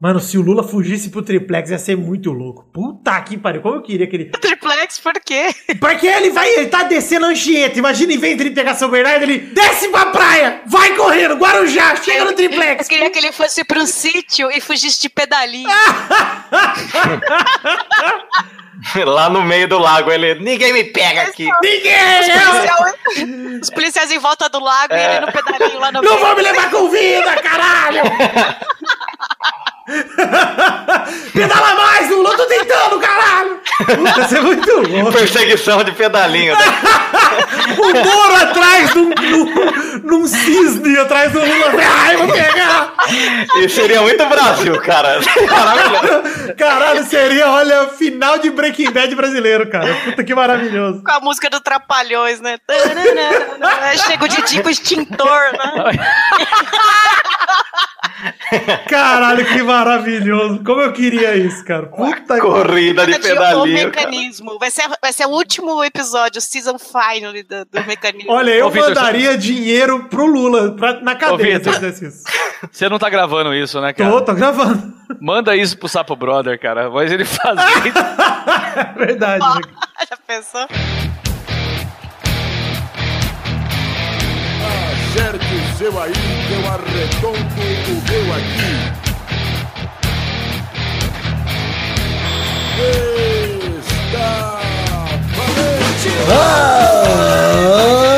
Mano, se o Lula fugisse pro triplex ia ser muito louco. Puta que pariu, como eu queria que ele. Triplex, por quê? Porque ele vai, ele tá descendo Anchieta. Imagina, em vez de ele pegar São Bernardo, ele desce pra praia, vai correndo, Guarujá, chega no triplex. Eu queria que ele fosse pro sítio e fugisse de pedalinho. Lá no meio do lago, ele. Ninguém me pega aqui. Ninguém! Os policiais, os policiais em volta do lago e ele no pedalinho lá no Não meio. vão me levar com vida, caralho! Pedala mais, Lula, eu tô tentando, caralho! Vai ser muito louco. Perseguição de pedalinho. né? O Moro atrás de um, num, num cisne, atrás do Lula. Ai, vou pegar! E seria muito Brasil, cara. Maravilhoso. Caralho, seria, olha, final de Breaking Bad brasileiro, cara. Puta que maravilhoso. Com a música do Trapalhões, né? Chega o Didi com extintor, né? Caralho, que maravilhoso. Como eu queria isso, cara. Puta que... Corrida de o pedalinho. cara. mecanismo. Vai ser, vai ser o último episódio, season finale do, do mecanismo. Olha, eu Ô, mandaria dinheiro pro Lula pra- na cadeia se Vitor. eu fizesse isso. Você não tá gravando isso, né, cara? Tô, tô gravando. Manda isso pro Sapo Brother, cara. Mas ele faz isso. É verdade. né? Já pensou? Acerte o seu aí, eu arredondo o meu aqui. Está valente! Ah,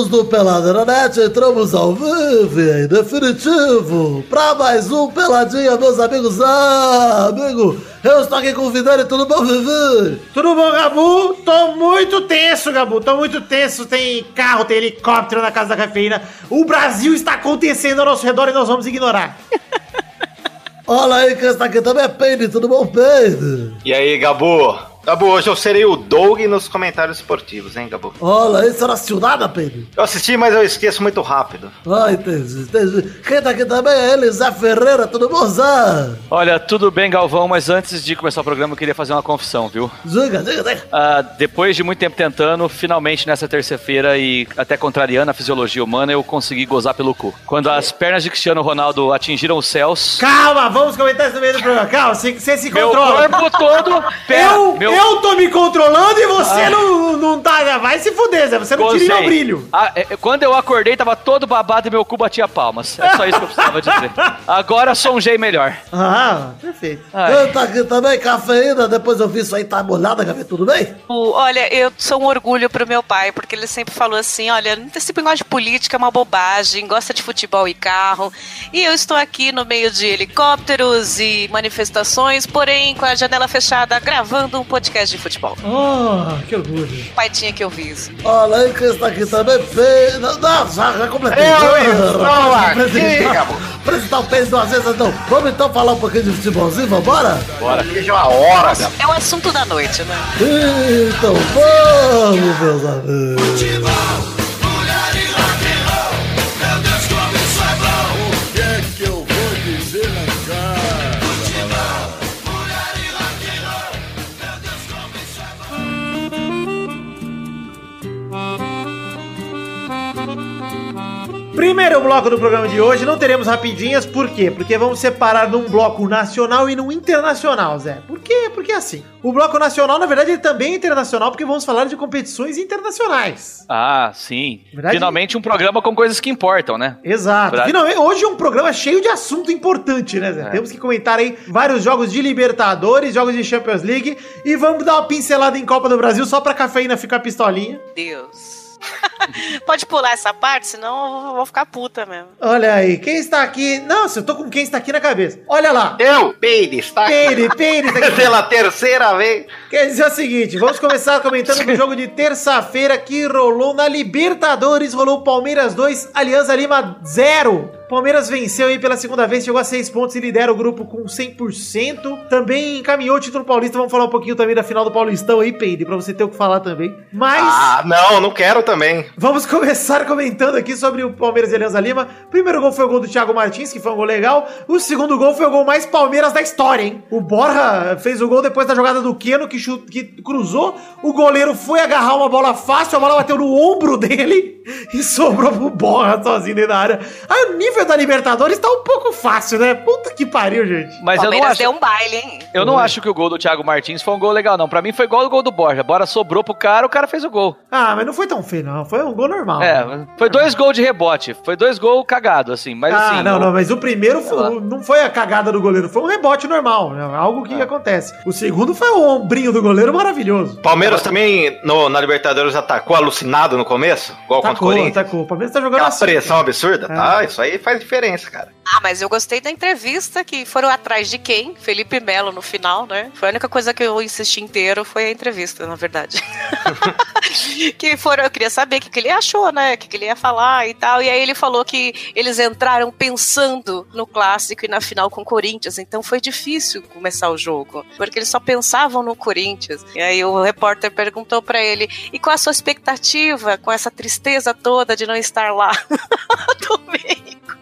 amigos do Peladranet, entramos ao vivo e em definitivo para mais um Peladinha, meus amigos. Ah, amigo, eu estou aqui com o Vidani, tudo bom, Vivi? Tudo bom, Gabu? Tô muito tenso, Gabu. Tô muito tenso. Tem carro, tem helicóptero na casa da cafeína. O Brasil está acontecendo ao nosso redor e nós vamos ignorar. Olha aí quem está aqui também é Peide, tudo bom, Peide? E aí, Gabu? Gabu, hoje eu serei o Doug nos comentários esportivos, hein, Gabu? Olha você não assistiu nada, Peide? Eu assisti, mas eu esqueço muito rápido. Ah, entendi, entendi. Quem tá aqui também é ele, Zé Ferreira, tudo bom, Zé? Olha, tudo bem, Galvão, mas antes de começar o programa eu queria fazer uma confissão, viu? Diga, diga, diga. Ah, depois de muito tempo tentando, finalmente nessa terça-feira e até contrariando a fisiologia humana, eu consegui gozar pelo cu. Quando as pernas de Cristiano Ronaldo atingiram os céus, Calma, vamos comentar isso no meio do programa. Calma, você, você se meu controla. corpo todo... Pera, Eu, meu... eu tô me controlando e você não, não tá. Vai se fuder, Zé. Você não tira Gozei. meu brilho. Ah, é, é, quando eu acordei, tava todo babado e meu cu batia palmas. É só isso que eu precisava dizer. Agora sonjei melhor. Ah, perfeito. Ai. Tá aqui também, cafeína, depois eu vi isso aí, tá molhada, Gabi, tudo bem? O- Olha, eu sou um orgulho pro meu pai, porque ele sempre falou assim: olha, esse negócio de política é uma bobagem, gosta de futebol e carro. E eu estou aqui no meio de helicópteros e manifestações, porém com a janela fechada, gravando um podcast de futebol. Oh, que orgulho. O pai tinha que ouvir isso. Olha aí quem está aqui também, Pe... Não, não, já, já completei. Eu Ah, estou aqui, apresentar- o peso duas vezes, então. Vamos então falar um pouquinho de futebolzinho, vambora? Bora. Veja uma hora. É o assunto da noite, né? Então vamos, meus amigos. O Primeiro bloco do programa de hoje, não teremos rapidinhas, por quê? Porque vamos separar num bloco nacional e num internacional, Zé. Por quê? Porque assim, o bloco nacional, na verdade, ele também é internacional, porque vamos falar de competições internacionais. Ah, sim. Verdade? Finalmente um programa com coisas que importam, né? Exato. Verdade. Finalmente, hoje é um programa cheio de assunto importante, né, Zé? É. Temos que comentar aí vários jogos de Libertadores, jogos de Champions League e vamos dar uma pincelada em Copa do Brasil só pra cafeína ficar pistolinha. Deus. Pode pular essa parte, senão eu vou ficar puta mesmo. Olha aí, quem está aqui? Nossa, eu tô com quem está aqui na cabeça. Olha lá. Eu, Peide, está aqui. Peire, Peire, está aqui. Pela terceira vez. Quer dizer o seguinte, vamos começar comentando no jogo de terça-feira que rolou na Libertadores, rolou Palmeiras 2, Alianza Lima 0. Palmeiras venceu aí pela segunda vez, chegou a 6 pontos e lidera o grupo com 100%. Também encaminhou o título paulista, vamos falar um pouquinho também da final do Paulistão aí, Peide, pra você ter o que falar também. Mas... Ah, não, não quero também. Vamos começar comentando aqui sobre o Palmeiras e Alianza Lima. Primeiro gol foi o gol do Thiago Martins, que foi um gol legal. O segundo gol foi o gol mais Palmeiras da história, hein? O Borja fez o gol depois da jogada do Keno, que, chu- que cruzou. O goleiro foi agarrar uma bola fácil, a bola bateu no ombro dele e sobrou pro Borja sozinho dentro da área. Aí o nível nível da Libertadores tá um pouco fácil, né? Puta que pariu, gente. Mas eu não Palmeiras acho. deu um baile, hein? Eu não acho que o gol do Thiago Martins foi um gol legal, não. Pra mim foi igual o gol do Borja. Bora sobrou pro cara, o cara fez o gol. Ah, mas não foi tão feio, não. Foi um gol normal. É, foi dois gols de rebote. Foi dois gols cagados, assim. Mas ah, assim. não, o- não, mas o primeiro foi- não foi a cagada do goleiro, foi um rebote normal, né? algo que acontece. O segundo foi o ombrinho do goleiro maravilhoso. Palmeiras também no- na Libertadores atacou alucinado no começo, igual contra o Corinthians. tacou. O Palmeiras tá jogando Aquela assim. pressão absurda, É. tá? Isso aí faz diferença, cara. Ah, mas eu gostei da entrevista que foram atrás de quem? Felipe Melo no final, né? Foi a única coisa que eu insisti inteiro foi a entrevista, na verdade. que foram, eu queria saber o que, que ele achou, né? O que, que ele ia falar e tal. E aí ele falou que eles entraram pensando no clássico e na final com o Corinthians. Então foi difícil começar o jogo, porque eles só pensavam no Corinthians. E aí o repórter perguntou pra ele: "E qual a sua expectativa com essa tristeza toda de não estar lá domingo?"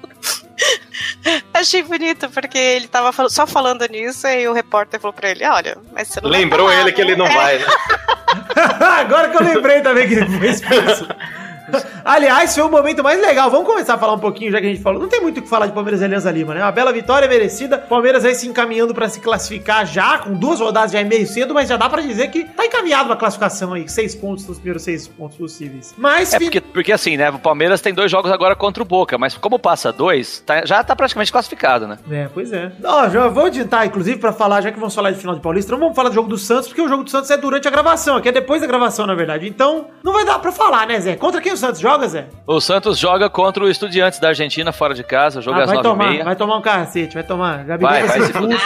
Achei bonito, porque ele tava só falando nisso e o repórter falou pra ele: Olha, mas você não vai Lembrou tá lá, ele que né?" ele não É. vai, né? Agora que eu lembrei também que ele foi expulso. Aliás, foi o momento mais legal. Vamos começar a falar um pouquinho, já que a gente falou. Não tem muito o que falar de Palmeiras e Alianza Lima, né? Uma bela vitória merecida. Palmeiras aí se encaminhando pra se classificar já, com duas rodadas já é meio cedo, mas já dá pra dizer que tá encaminhado uma classificação aí. Seis pontos nos primeiros seis pontos possíveis. Mas, É porque, porque assim, né? O Palmeiras tem dois jogos agora contra o Boca, mas como passa dois, tá- já tá praticamente classificado, né? É, pois é. Ó, já vou adiantar, inclusive, pra falar, já que vamos falar de final de Paulista, não vamos falar do jogo do Santos, porque o jogo do Santos é durante a gravação, aqui é depois da gravação, na verdade. Então, não vai dar pra falar, né, Zé? Contra quem o Santos joga, Zé? O Santos joga contra o Estudiantes da Argentina fora de casa, o jogo Ah, às vai nove e tomar, meia. vai tomar um cacete, vai tomar. Gabigol Vai, vai, se fuder.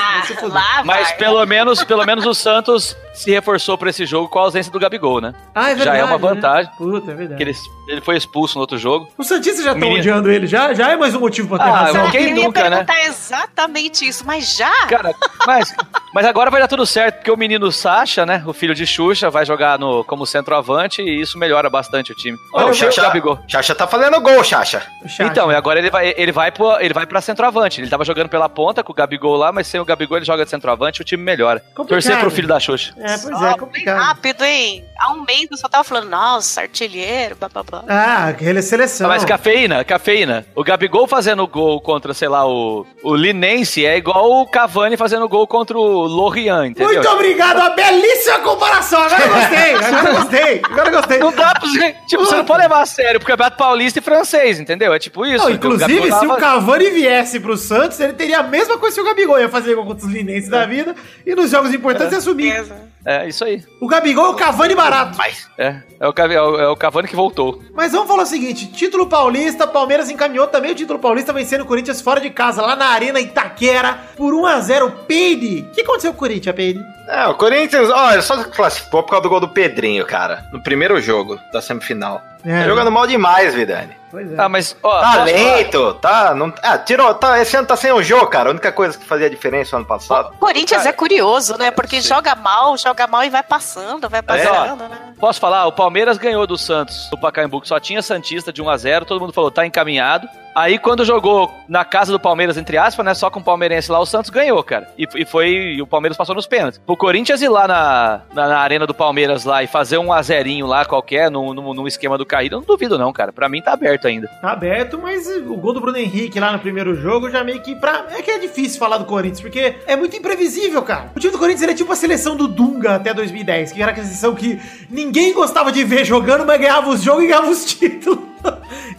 Ah, Mas pelo menos, pelo menos o Santos se reforçou pra esse jogo com a ausência do Gabigol, né? Ah, é já verdade. é uma vantagem. Né? Puta, é verdade. Que ele, ele foi expulso no outro jogo. Os Santistas já estão Menino- odiando ele, já, já é mais um motivo pra ter Ah, razão. quem eu ia nunca, né? perguntar exatamente isso, mas já? Cara, mas, mas agora vai dar tudo certo, porque o menino Sacha, né? O filho de Xuxa, vai jogar no, como centroavante e isso melhora bastante o time. Ô, Olha o o Xaxa, Gabigol. Xaxa tá fazendo gol, Xaxa. Chato. Então, e agora ele vai, ele vai pro, ele vai pra centroavante. Ele tava jogando pela ponta com o Gabigol lá, mas sem o Gabigol ele joga de centroavante, o time melhora. Complicado. Torcer pro filho da Xuxa. É, pois Ó, é, bem complicado. rápido, hein? Há um mês eu só tava falando, nossa, artilheiro, blá blá blá. Ah, aquele é seleção. Mas cafeína, cafeína. O Gabigol fazendo gol contra, sei lá, o, o Linense é igual o Cavani fazendo gol contra o Lorient, entendeu? Muito obrigado, uma belíssima comparação. Agora eu gostei, agora eu gostei, agora eu gostei. Não dá pra você. Tipo, você não pode levar a sério pro Campeonato Paulista e francês, entendeu? É tipo isso. Não, O inclusive, Gabigol se o tava- Cavani viesse pro Santos, ele teria a mesma coisa que o Gabigol ia fazer gol contra os Linenses da vida e nos jogos importantes ia assumir. Beleza. É, isso aí. O Gabigol é o Cavani barato. Mas É, é o, é o- é o Cavani que voltou. Mas vamos falar o seguinte: título paulista, Palmeiras encaminhou também o título paulista, vencendo o Corinthians fora de casa, lá na Arena Itaquera, por 1x0. Peide. O que aconteceu com o Corinthians, Peide? É, o Corinthians, olha, só classificou por causa do gol do Pedrinho, cara. No primeiro jogo da semifinal. É. Tá jogando mal demais, Vidani. Pois é. Ah, mas, ó. Tá lento, tá. Não, ah, tirou. Tá, esse ano tá sem o jogo, cara. A única coisa que fazia diferença no ano passado. Corinthians Cara, é curioso, né? Porque joga mal, joga mal e vai passando, vai ó, passando, né? Posso falar? O Palmeiras ganhou do Santos, do Pacaembu, que só tinha Santista de 1x0. Todo mundo falou, tá encaminhado. Aí, quando jogou na casa do Palmeiras, entre aspas, né? Só com o palmeirense lá, o Santos ganhou, cara. E, e foi. E o Palmeiras passou nos pênaltis. O Corinthians ir lá na, na, na arena do Palmeiras lá e fazer um azerinho lá qualquer, num, esquema do Carrilho, eu não duvido, não, cara. Pra mim tá aberto ainda. Tá aberto, mas o gol do Bruno Henrique lá no primeiro jogo já meio que pra. É que é difícil falar do Corinthians, porque é muito imprevisível, cara. O time do Corinthians ele é tipo a seleção do Dunga até 2010, que era aquela seleção que ninguém gostava de ver jogando, mas ganhava os jogos e ganhava os títulos.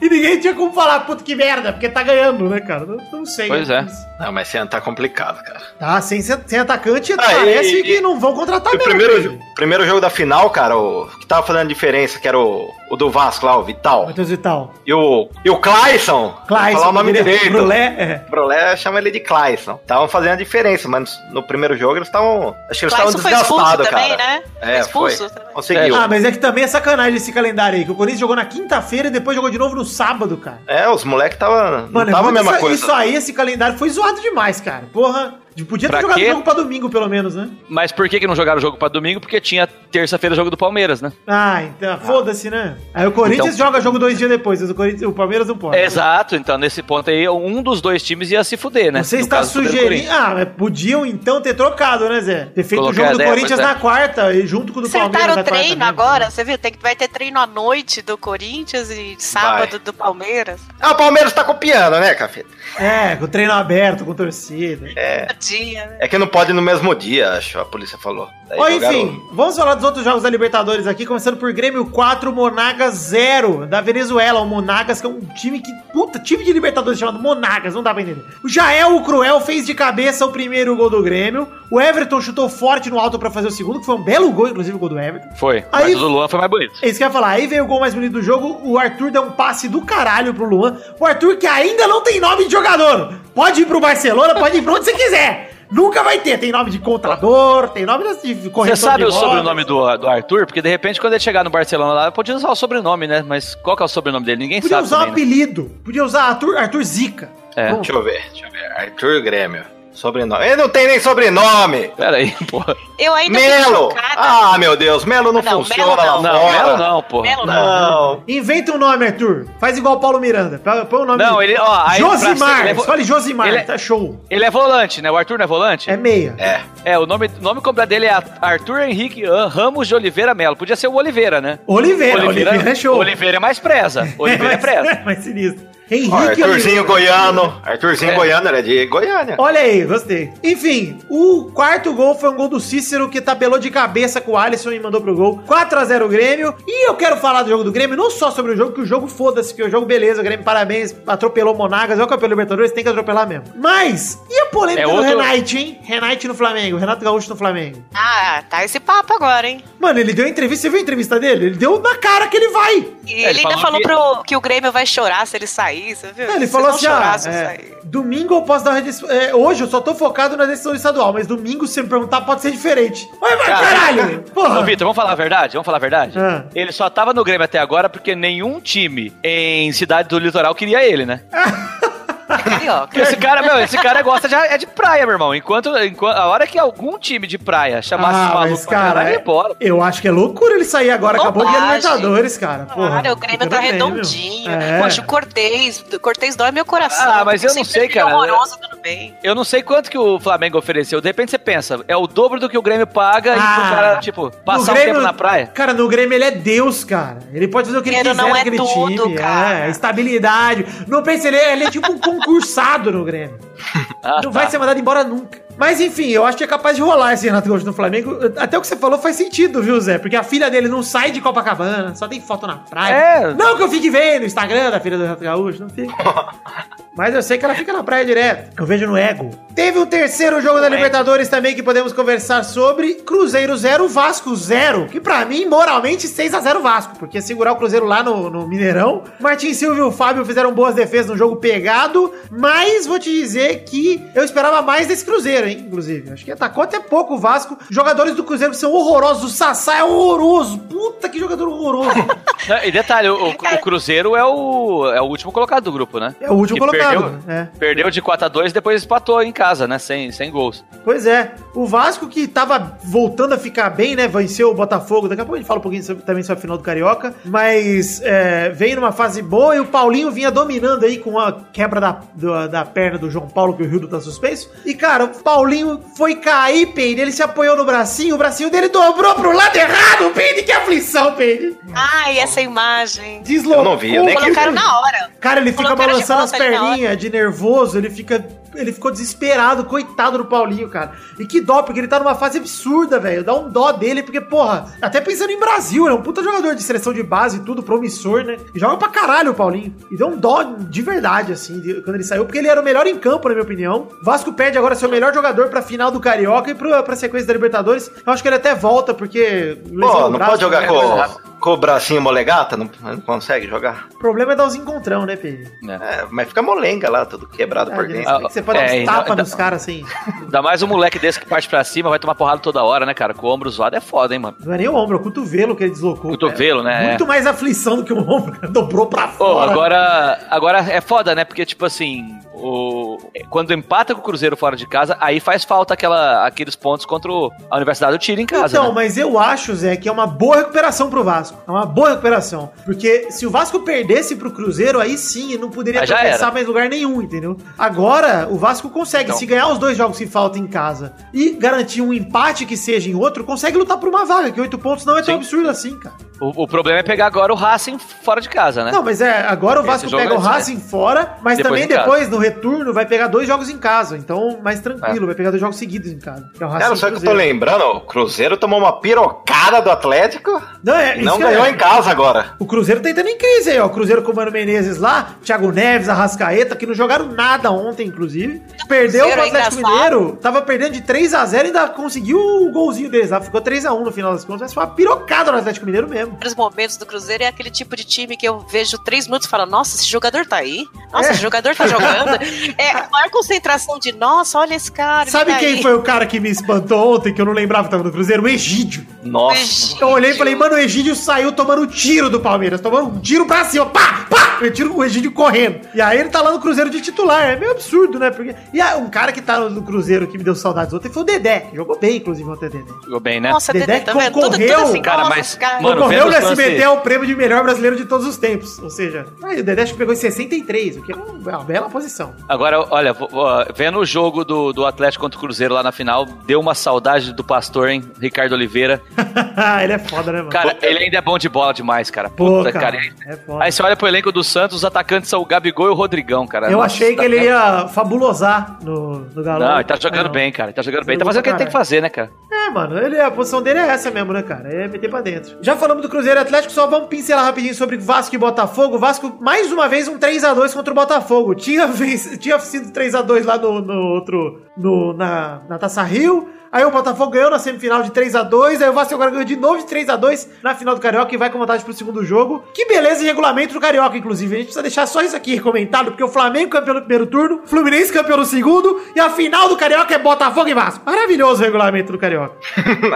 E ninguém tinha como falar, puta que merda, porque tá ganhando, né, cara? Não, não sei. Pois é. Não, mas ano tá complicado, cara. Tá, sem, sem atacante, Ah, parece e- que não vão contratar O mesmo. primeiro, primeiro jogo da final, cara, o que tava fazendo diferença, que era o, o do Vasco lá, o Vital. Matheus Vital. E o, e o Clayson. Clayson, falar o nome direto, direito. Brulé, é. Brulé chama ele de Clayson. Estavam fazendo a diferença, mas no primeiro jogo eles estavam. Acho que eles estavam desgastados, também, cara. né? É, Foi expulso foi. também. Conseguiu. Ah, mas é que também é sacanagem esse calendário aí, que o Corinthians jogou na quinta-feira e depois jogou de novo no sábado, cara. É, os moleques tava. Não Mano, é tava a mesma isso, coisa. isso aí, esse calendário foi zoado demais, cara. Porra. Podia ter Pra jogado o jogo pra domingo, pelo menos, né? Mas por que, que não jogaram o jogo pra domingo? Porque tinha terça-feira jogo do Palmeiras, né? Ah, então, foda-se, né? Aí o Corinthians Então- joga jogo dois dias depois, mas o, Corinthians, o Palmeiras não pode. Exato, então nesse ponto aí, um dos dois times ia se fuder, né? Você No está caso, o sugerindo. Ah, mas podiam então ter trocado, né, Zé? Ter feito o Colocar jogo do Corinthians é. na quarta e junto com o do Palmeiras. Acertaram na o treino agora, você viu? Tem, que- vai ter treino à noite do Corinthians e sábado Vai. do Palmeiras. Ah, o Palmeiras tá copiando, né, Cafeta? É, com o treino aberto, com torcida. É. Dia, né? É que não pode no mesmo dia, acho, a polícia falou. Daí Ó, enfim, vamos falar dos outros jogos da Libertadores aqui, começando por Grêmio 4, Monagas 0, da Venezuela. O Monagas, que é um time que. Puta, time de Libertadores chamado Monagas, não dá pra entender. O Jael, o Cruel, fez de cabeça o primeiro gol do Grêmio. O Everton chutou forte no alto pra fazer o segundo, que foi um belo gol, inclusive, o gol do Everton. Foi. Aí- Mas o do Luan foi mais bonito. É isso que eu ia falar. Aí veio o gol mais bonito do jogo. O Arthur deu um passe do caralho pro Luan. O Arthur que ainda não tem nome de jogador. Pode ir pro Barcelona, pode ir pra onde você quiser. Nunca vai ter. Tem nome de contador, tem nome de Você corretor sabe de o sobrenome do, do Arthur? Porque de repente, quando ele chegar no Barcelona lá, podia usar o sobrenome, né? Mas qual que é o sobrenome dele? Ninguém Podia sabe. usar um também, né? apelido. Podia usar Arthur, Arthur Zica. É. Deixa eu ver, deixa eu ver. Arthur Grêmio. Sobrenome. Ele não tem nem sobrenome! Pera aí, porra. Eu ainda Melo! Ah, meu Deus, Melo não, Não, funciona Melo lá não. Não, fora. Melo não, porra. Melo Não. Inventa um nome, Arthur. Faz igual o Paulo Miranda. Põe o nome. Não, ele, ó, aí Josimar. ele é vo- Escolhe Josimar. ele é- Tá show. Ele é volante, né? O Arthur não é volante? É meia. É. É, o nome, nome completo dele é Arthur Henrique An- Ramos de Oliveira Melo. Podia ser o Oliveira, né? Oliveira. Oliveira, é show. Oliveira é mais presa. Oliveira é, mais- presa. mais sinistro. Henrique Ó, Arthurzinho Oliveira. Goiano. Arthurzinho É. Goiano, é de Goiânia. Olha aí, gostei. Enfim, o quarto gol foi um gol do Cícero que tabelou de cabeça com o Alisson e mandou pro gol. 4x0 Grêmio. E eu quero falar do jogo do Grêmio, não só sobre o jogo, que o jogo foda-se, que o jogo beleza, o Grêmio parabéns, atropelou o Monagas, é o campeão Libertadores, tem que atropelar mesmo. Mas, e a polêmica É do outro- Renate, hein? Renate no Flamengo, Renato Gaúcho no Flamengo. Ah, tá esse papo agora, hein? Mano, ele deu entrevista, você viu a entrevista dele? Ele deu na cara que ele vai. E ele ele, ainda falou falou que- pro, que o Grêmio vai chorar se ele sair, viu? Não, ele falou assim, ah, é, domingo eu posso dar uma decisão. é, hoje eu só tô focado na decisão estadual, mas domingo, se me perguntar, pode ser diferente. Ué, mas Cara, caralho! Porra! Ô, Vitor, vamos falar a verdade? Vamos falar a verdade? Ah. Ele só tava no Grêmio até agora porque nenhum time em cidade do litoral queria ele, né? Carioca. Esse cara, meu, esse cara gosta de, é de praia, meu irmão. Enquanto, enquanto a hora que algum time de praia chamasse Ah, maluco mas, pra cara, caralho, é- ele ia embora. eu acho que é loucura ele sair agora. Acabou de Bobagem. Libertadores, cara. Porra, Claro, o Grêmio tá redondinho. É. Poxa, o Cortez, o Cortez dói meu coração. Ah, mas eu não sei, cara. horroroso, tudo bem. Eu não sei quanto que o Flamengo ofereceu. De repente você pensa, é o dobro do que o Grêmio paga e Ah, pro cara, tipo, passar um Grêmio- tempo na praia. Cara, no Grêmio ele é Deus, cara. Ele pode fazer o que ele quiser não é naquele tudo, time. cara. É, estabilidade. Não pense, ele é, ele é tipo um concursado no Grêmio. Ah, não tá. vai ser mandado embora nunca. Mas enfim, eu acho que é capaz de rolar esse Renato Gaúcho no Flamengo. Até o que você falou faz sentido, viu, Zé? Porque a filha dele não sai de Copacabana, só tem foto na praia. É. Não que eu fique vendo no Instagram da filha do Renato Gaúcho, não fica. Mas eu sei que ela fica na praia direto. Eu vejo no ego. Teve um terceiro jogo da Libertadores também que podemos conversar sobre. Cruzeiro 0, Vasco 0. Que pra mim, moralmente, 6x0 Vasco. Porque segurar o Cruzeiro lá no, no Mineirão. Martin Silva e o Fábio fizeram boas defesas no jogo pegado. Mas vou te dizer que eu esperava mais desse Cruzeiro, hein? Inclusive. Acho que atacou até pouco o Vasco. Jogadores do Cruzeiro que são horrorosos. O Sassá é horroroso. Puta que jogador horroroso. Não, E detalhe, o, o Cruzeiro é o, é o último colocado do grupo, né? É o último Que colocado. Perdeu, É. perdeu de 4 a 2 e depois empatou em casa, né? Sem, sem gols. Pois é, o Vasco que tava voltando a ficar bem, né? Venceu o Botafogo. Daqui a pouco a gente fala um pouquinho sobre- também sobre a final do Carioca. Mas é, veio numa fase boa e o Paulinho vinha dominando aí com a quebra da, do- da perna do João Paulo, que o Rildo tá suspenso. E cara, o Paulinho foi cair, Peide. Ele se apoiou no bracinho, o bracinho dele dobrou pro lado errado, Peide. Que aflição, Peide. Ai, essa imagem. Deslocou. Eu não vi, eu nem quis Colocaram ver. na hora. Cara, ele fica Colocaram balançando as perninhas de nervoso, ele fica. Ele ficou desesperado, coitado do Paulinho, cara. E que dó, porque ele tá numa fase absurda, velho. Dá um dó dele, porque, porra, até pensando em Brasil, é um puta jogador de seleção de base e tudo, promissor, né? E joga pra caralho o Paulinho. E deu um dó de verdade, assim, de- quando ele saiu, porque ele era o melhor em campo, na minha opinião. Vasco perde agora ser o melhor jogador pra final do Carioca e pra, pra sequência da Libertadores. Eu acho que ele até volta, porque. Pô, não braço, pode jogar né? com, com o bracinho molegata? Não, não consegue jogar? O problema é dar os encontrão, né, Pedro? Né? É, mas fica molenga lá, tudo quebrado por dentro. Ah, Pode dar é, uns tapas ainda- nos caras assim. Ainda mais um moleque desse que parte pra cima, vai tomar porrada toda hora, né, cara? Com o ombro zoado é foda, hein, mano? Não é nem o ombro, é o cotovelo que ele deslocou. Cotovelo, né? Muito mais aflição do que o ombro. Dobrou pra fora. agora, agora é foda, né? Porque, tipo assim, o, quando empata com o Cruzeiro fora de casa, aí faz falta aquela, aqueles pontos contra a Universidade do Tiro em casa. Então, né? mas eu acho, Zé, que é uma boa recuperação pro Vasco. É uma boa recuperação. Porque se o Vasco perdesse pro Cruzeiro, aí sim, ele não poderia tropeçar era. mais lugar nenhum, entendeu? Agora, o Vasco consegue, Então. se ganhar os dois jogos que faltam em casa e garantir um empate que seja em outro, consegue lutar por uma vaga, que oito pontos não é tão Sim. absurdo assim, cara. O, o problema é pegar agora o Racing fora de casa, né? Não, mas é, agora o Vasco pega é o isso, né? Racing fora, mas Depois também depois, no retorno, vai pegar dois jogos em casa. Então, mais tranquilo, vai pegar dois jogos seguidos em casa. Que é o Racing Cara, só que eu tô lembrando, o Cruzeiro tomou uma pirocada do Atlético Não, é, e não que é- ganhou em casa agora. O Cruzeiro tá entrando em crise aí, ó. O Cruzeiro com o Mano Menezes lá, Thiago Neves, Arrascaeta, que não jogaram nada ontem, inclusive. Perdeu Cruzeiro é Atlético. Mineiro, tava perdendo de 3x0 e ainda conseguiu o golzinho deles lá. Ficou 3x1 no final das contas, mas foi uma pirocada no Atlético Mineiro mesmo. Os momentos do Cruzeiro é aquele tipo de time que eu vejo três minutos e falo, nossa, esse jogador tá aí. Nossa, É. esse jogador tá jogando. É a maior concentração de, nossa, olha esse cara. Sabe tá quem aí. foi o cara que me espantou ontem, que eu não lembrava que tava no Cruzeiro? O Egídio. Nossa. Eu olhei e falei, mano, o Egídio saiu tomando tiro do Palmeiras, tomando um tiro pra cima, pá, pá, eu tiro o Egídio correndo. E aí ele tá lá no Cruzeiro de titular, é meio absurdo, né? Porque... E aí, um cara que tá no Cruzeiro que me deu saudades ontem foi o Dedé, jogou bem, inclusive, ontem, Dedé. Jogou bem, né? Nossa, Dedé Dedé, tá vendo? Tudo, tudo concorreu, assim, cara, mas- cara. Mano, Concorreu os lances- SBT ao prêmio de melhor brasileiro de todos os tempos. Ou seja, o Dedé acho que pegou em 63, o que é uma bela posição. Agora, olha, vendo o jogo do, do Atlético contra o Cruzeiro lá na final, deu uma saudade do pastor, hein? Ricardo Oliveira. ele é foda, né, mano? Cara, ele ainda é bom de bola demais, cara. Pô, Puta, cara, cara. é foda. Aí você olha pro elenco do Santos, os atacantes são o Gabigol e o Rodrigão, cara. Eu Nossa, achei que tá- ele ia fabulosar no, no Galo. Não, ele tá jogando não. bem, cara. Ele tá jogando bem. Tá fazendo o que ele tem que fazer, né, cara? É, mano, ele, a posição dele é essa mesmo, né, cara? É meter pra dentro. Já falamos do Cruzeiro Atlético, só vamos pincelar rapidinho sobre Vasco e Botafogo. Vasco, mais uma vez, um 3x2 contra o Botafogo. Tinha, venc- tinha sido 3x2 lá no, no outro. No, na, na Taça Rio. Aí o Botafogo ganhou na semifinal de 3x2. Aí o Vasco agora ganhou de novo de 3x2 na final do Carioca e vai com vantagem pro segundo jogo. Que beleza e regulamento do Carioca, inclusive. A gente precisa deixar só isso aqui comentado, porque o Flamengo campeão no primeiro turno, Fluminense campeão no segundo, e a final do Carioca é Botafogo e Vasco. Maravilhoso o regulamento do Carioca.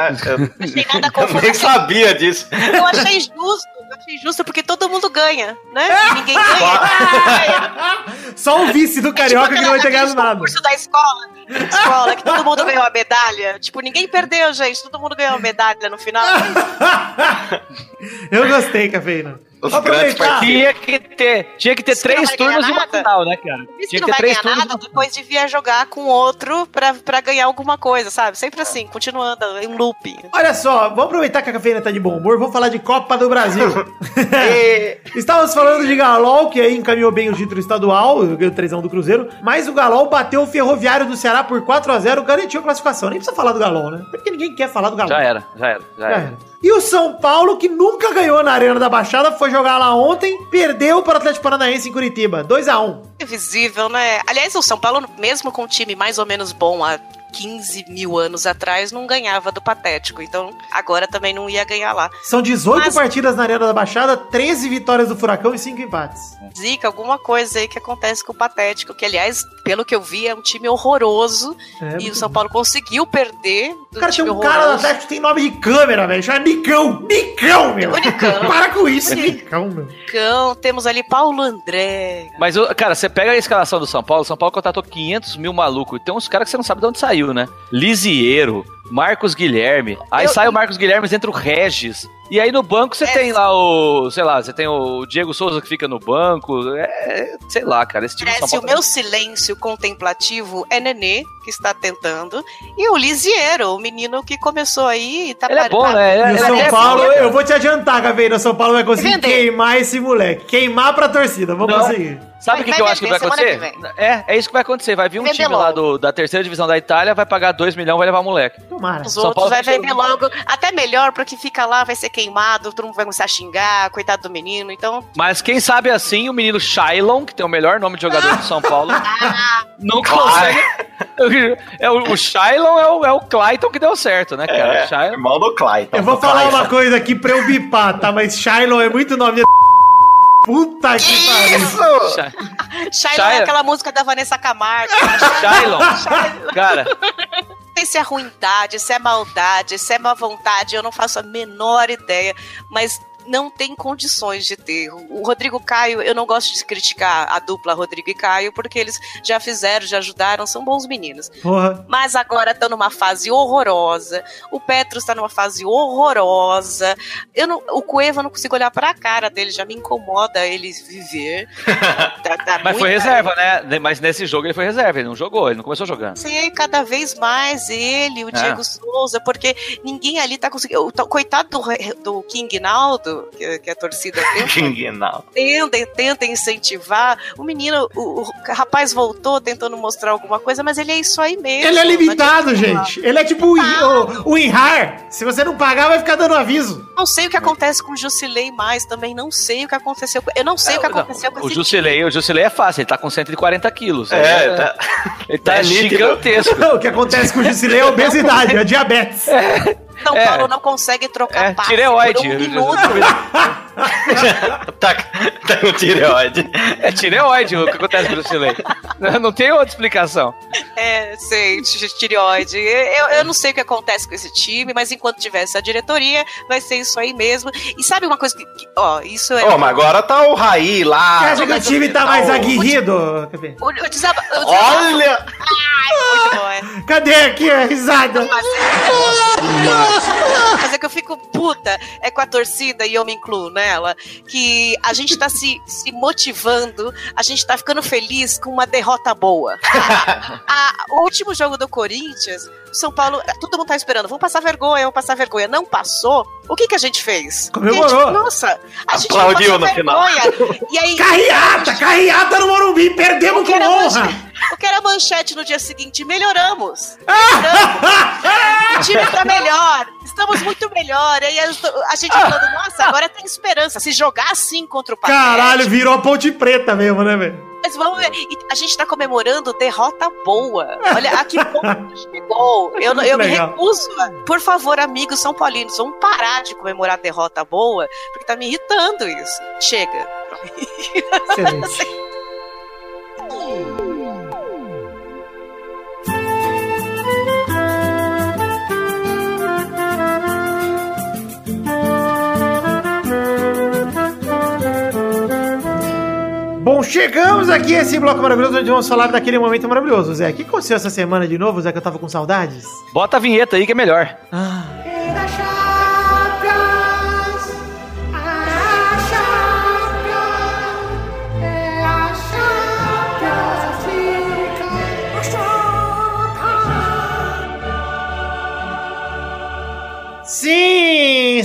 Achei nada Eu confuso. nem sabia disso. Eu achei justo, eu achei justo porque todo mundo ganha, né? Ninguém ganha. Só o vice do É Carioca tipo que não vai ter ganhado nada. concurso da escola, escola, que todo mundo ganhou a medalha. Tipo, ninguém perdeu, gente. Todo mundo ganhou medalha no final. Eu gostei, Cafeína. Os Vou grandes aproveitar. Tinha que ter, tinha que ter Isso que não três turnos e uma final, né, cara? Isso que Tinha não que ter vai três ganhar turnos. nada, depois devia jogar com outro pra, pra ganhar alguma coisa, sabe? Sempre assim, continuando em looping. Olha só, vamos aproveitar que a cafeína tá de bom humor, vamos falar de Copa do Brasil. E- Estávamos falando de Galol, que aí encaminhou bem o título estadual, ganhou o 3x1 do Cruzeiro, mas o Galol bateu o Ferroviário do Ceará por 4x0, garantiu a classificação. Nem precisa falar do Galol, né? Porque ninguém quer falar do Galol. Já era, já era, já Já era. era. E o São Paulo, que nunca ganhou na Arena da Baixada, foi jogar lá ontem, perdeu para o Atlético Paranaense em Curitiba, 2x1. Invisível, né? Aliás, o São Paulo, mesmo com um time mais ou menos bom há 15 mil anos atrás, não ganhava do Patético. Então, agora também não ia ganhar lá. São 18 Mas- partidas na Arena da Baixada, 13 vitórias do Furacão e 5 empates. Zica, alguma coisa aí que acontece com o Patético, que aliás, pelo que eu vi, é um time horroroso. É, e o São. Paulo conseguiu perder do O cara tem time um cara do horroroso. Atlético que tem nome de câmera, velho. Chama Nicão. Nicão, meu. Nicão. Para com isso, Nicão, meu. Então, temos ali Paulo André. Mas, cara, você pega a escalação do São Paulo, São Paulo contratou 500 mil malucos. Tem uns caras que você não sabe de onde saiu, né? Lisieiro, Marcos Guilherme. Aí Eu- sai o Marcos Guilherme, entra o Regis. E aí no banco você É. tem lá o, sei lá, você tem o Diego Souza que fica no banco. É, sei lá, cara, esse time São Parece o meu silêncio contemplativo é Nenê, que está tentando. E o Lisieiro, o menino que começou aí e tá Ele é bom, né? E Ele o é São até Paulo, bom, eu vou te adiantar, Gaveira. O São Paulo vai conseguir Vender. queimar esse moleque. Queimar pra torcida. Vamos Não. conseguir. Sabe o que, vai que eu acho que vai acontecer? É, é isso que vai acontecer. Vai vir um Vender time lá logo. do- da terceira divisão da Itália, vai pagar 2 milhões, vai levar o moleque. Tomara. Os São outros Paulo vai que- vender logo. Até melhor, porque fica lá, vai ser queimado, todo mundo vai começar a xingar, coitado do menino. Então, Mas quem sabe assim, o menino Shailon, que tem o melhor nome de jogador do São Paulo, não consegue. É, o, o Shailon é o, é o Clayton que deu certo, né, cara? É, Shailon. irmão do Clayton. Eu vou falar Clayton. uma coisa aqui pra eu bipar, tá? Mas Shiloh é muito nome de... Puta que pariu. Shia- é aquela música da Vanessa Camargo. Shailon. Cara, sei se é ruindade, se é maldade, se é má vontade, eu não faço a menor ideia. Mas não tem condições de ter. O Rodrigo Caio, eu não gosto de criticar a dupla Rodrigo e Caio, porque eles já fizeram, já ajudaram, são bons meninos. Porra. Mas agora estão numa fase horrorosa. O Petros está numa fase horrorosa. Eu não, o Cueva eu não consigo olhar para a cara dele, já me incomoda ele viver. Tá- tá Mas foi reserva, né? Mas nesse jogo ele foi reserva, ele não jogou, ele não começou jogando. Sei, cada vez mais ele, o É. Diego Souza, porque ninguém ali tá conseguindo. Coitado do, do King Naldo, que, que a torcida tenta, não. tenta, tenta incentivar. O menino, o, o rapaz voltou tentando mostrar alguma coisa, mas ele é isso aí mesmo. Ele é não limitado, gente. Ele é tipo o, o, o Inhar. Se você não pagar, vai ficar dando aviso. Não sei o que acontece com o Jusilei mais também, não sei o que aconteceu com Eu não sei o que É, Não, aconteceu com o Jusilei, o Jusilei é fácil, ele tá com 140 quilos. É, Ele tá. Ele tá É nítido. gigantesco. o que acontece com o Jusilei é obesidade, é diabetes. São É. Paulo não consegue trocar É, passe tireoide. por um minuto. tá, tá com tireoide. É tireoide o que acontece com o Jusilei. Não tem outra explicação. É, sei, ti- tireoide. Eu, eu não sei o que acontece com esse time, mas enquanto tiver essa diretoria, vai ser isso aí mesmo. E sabe uma coisa que. que- ó, isso é. Ô, mas agora tá o Raí lá. Você acha que o time tá mais o- aguerrido? O, o o desaba- Olha! Muito bom, é. Cadê aqui a risada? Mas mas é que eu fico puta é com a torcida, e eu me incluo nela, que a gente tá se, se motivando, a gente tá ficando feliz com uma derrota boa. A- o último jogo do Corinthians, São Paulo, todo mundo tá esperando, vamos passar vergonha, vamos passar vergonha. Não passou. O que que a gente fez? Comemorou. A gente- nossa, a gente Aplaudiu não passou no final. vergonha. E aí, Carreata, carreata no Morumbi, perdemos o que com honra. manchete- o que era manchete no dia seguinte? Melhoramos. Melhoramos. O time tá melhor. Estamos muito melhor. E aí a a gente falando, nossa, agora tem esperança. Se jogar assim contra o Paquete, Caralho, virou a ponte preta mesmo, né, velho? Mas vamos ver. A gente tá comemorando derrota boa. Olha, a que ponto chegou. Eu, eu me recuso. Por favor, amigos São Paulinos, vamos parar de comemorar derrota boa, porque tá me irritando isso. Chega. Excelente. Bom, chegamos aqui a esse bloco maravilhoso onde vamos falar daquele momento maravilhoso, Zé. O que aconteceu essa semana de novo, Zé, que eu tava com saudades? Bota a vinheta aí que é melhor. Ah,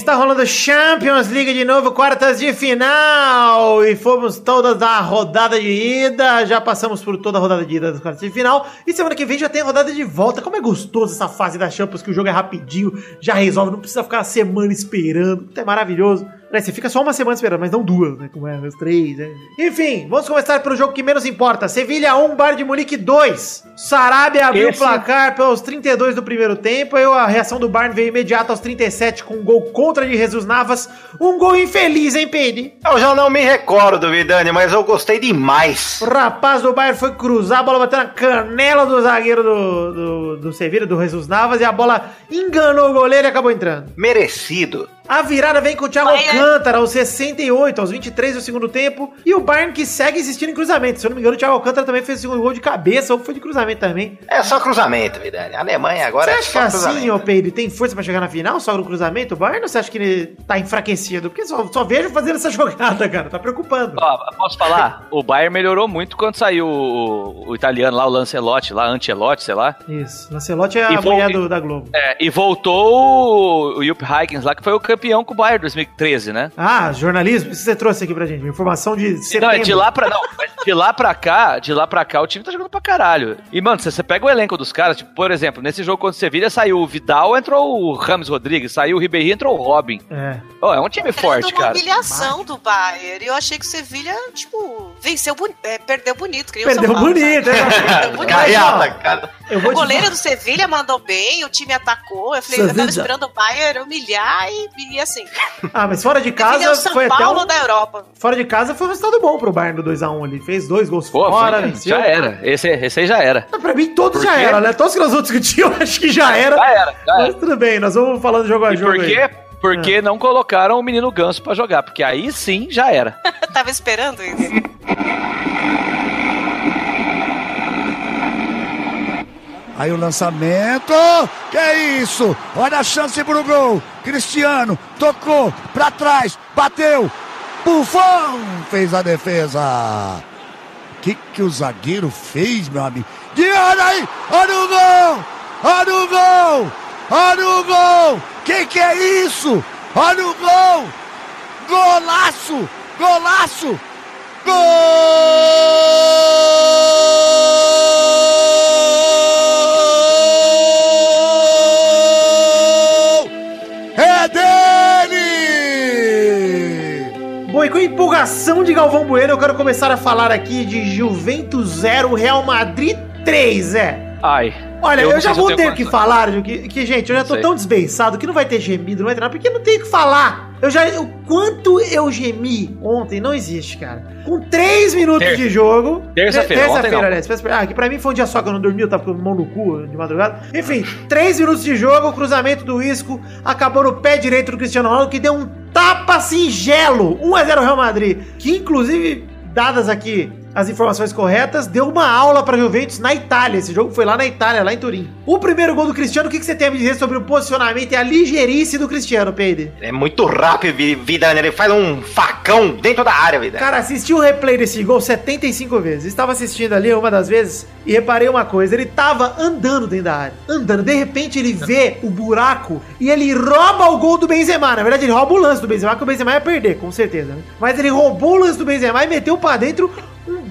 está rolando Champions League de novo, quartas de final. E fomos todas da rodada de ida. Já passamos por toda a rodada de ida das quartas de final. E semana que vem já tem a rodada de volta. Como é gostoso essa fase da Champions, que o jogo é rapidinho, já resolve, não precisa ficar uma semana esperando. É maravilhoso. Né, Você fica só uma semana esperando, mas não duas, né? Como é, as três, né? Enfim, vamos começar pelo jogo que menos importa. Sevilha 1, Bar de Munique 2. Sarabia abriu Esse- o placar pelos 32 do primeiro tempo. Aí a reação do Bayern veio imediata aos 37 com um gol contra de Jesus Navas. Um gol infeliz, hein, Pedro? Eu já não me recordo, Vidani, mas eu gostei demais. O rapaz do Bayern foi cruzar, a bola bateu na canela do zagueiro do, do, do Sevilha, do Jesus Navas, e a bola enganou o goleiro e acabou entrando. Merecido. A virada vem com o Thiago Bayern. Alcântara aos 68, aos 23 do segundo tempo. E o Bayern que segue existindo em cruzamento. Se eu não me engano, o Thiago Alcântara também fez o segundo gol de cabeça ou foi de cruzamento também. É só cruzamento, Vidani. A Alemanha agora você é acha que só assim, cruzamento. ô Pedro, tem força pra chegar na final só no cruzamento? O Bayern ou você acha que ele tá enfraquecido? Porque só, só vejo fazendo essa jogada, cara. Tá preocupando. Ó, posso falar? O Bayern melhorou muito quando saiu o, o italiano lá, o Lancelotti, lá, Ancelotti, sei lá. Isso. Lancelotti é a E foi- mulher do- da Globo. É, e voltou o, o Jupp lá, que foi o campeão com o Bayern 2013, né? Ah, jornalismo? Isso que você trouxe aqui pra gente. Informação de Não, setembro. é de lá pra não, de lá pra cá, de lá pra cá, o time tá jogando pra caralho. E, mano, se você pega o elenco dos caras, tipo, por exemplo, nesse jogo contra o Sevilha saiu o Vidal, entrou o Rames Rodrigues, saiu o Ribeirinho, entrou o Robin. É. Ó, é um time forte, uma cara. humilhação do Bayern. E eu achei que o Sevilha, tipo, venceu, é, perdeu bonito. que o Perdeu bonito, sabe? é. Perdeu bonito. Carreata, cara. Eu vou O goleiro do Sevilha mandou bem, o time atacou. Eu falei, eu tava esperando o Bayern humilhar e, e assim. Ah, mas fora de é casa o São foi até Paulo um... da Europa. Fora de casa foi um resultado bom pro Bayern do 2x1 ali. Fez dois gols Pô, fora, foi- venceu. já era. Esse, esse aí já era. Ah, Pra mim, todos Por já quê? era, né? Todos que nós outros discutimos, eu acho que já era. Já era, já Mas era. tudo bem, nós vamos falando jogo a E jogo por aí. Porque não colocaram o menino Ganso pra jogar, porque aí sim já era. Tava esperando isso. Aí o lançamento. Que é isso? Olha a chance pro gol. Cristiano tocou pra trás, bateu. Buffon fez a defesa. O que, que o zagueiro fez, meu amigo? E olha aí! Olha o gol! Olha o gol! Olha o gol! Que que é isso? Olha o gol! Golaço! Golaço! Gol! É dele! Bom, e com a empolgação de Galvão Bueno, eu quero começar a falar aqui de Juventus 0, Real Madrid 3, é. Ai. Olha, eu, não já vou ter que condições. falar, que, que, gente, eu já tô tão desbençado que não vai ter gemido, não vai ter nada, porque não tem o que falar. Eu já. O quanto eu gemi ontem não existe, cara. Com 3 minutos Ter- de jogo. Terça-feira, Terça-feira, aliás. Ah, que pra mim foi um dia só que eu não dormi, eu tava com mão no cu de madrugada. Enfim, 3 minutos de jogo, cruzamento do Isco, acabou no pé direito do Cristiano Ronaldo, que deu um tapa singelo. 1x0 Real Madrid. Que inclusive, dadas aqui as informações corretas, deu uma aula para Juventus na Itália. Esse jogo foi lá na Itália, lá em Turim. O primeiro gol do Cristiano, o que, que você tem a me dizer sobre o posicionamento e a ligeirice do Cristiano, Peide? É muito rápido, Vi- Vidani. Ele faz um facão dentro da área, Vidani. Cara, assisti o replay desse gol 75 vezes. Estava assistindo ali uma das vezes e reparei uma coisa. Ele tava andando dentro da área. Andando. De repente ele vê o buraco e ele rouba o gol do Benzema. Na verdade, ele rouba o lance do Benzema, que o Benzema ia perder, com certeza. Né? Mas ele roubou o lance do Benzema e meteu pra dentro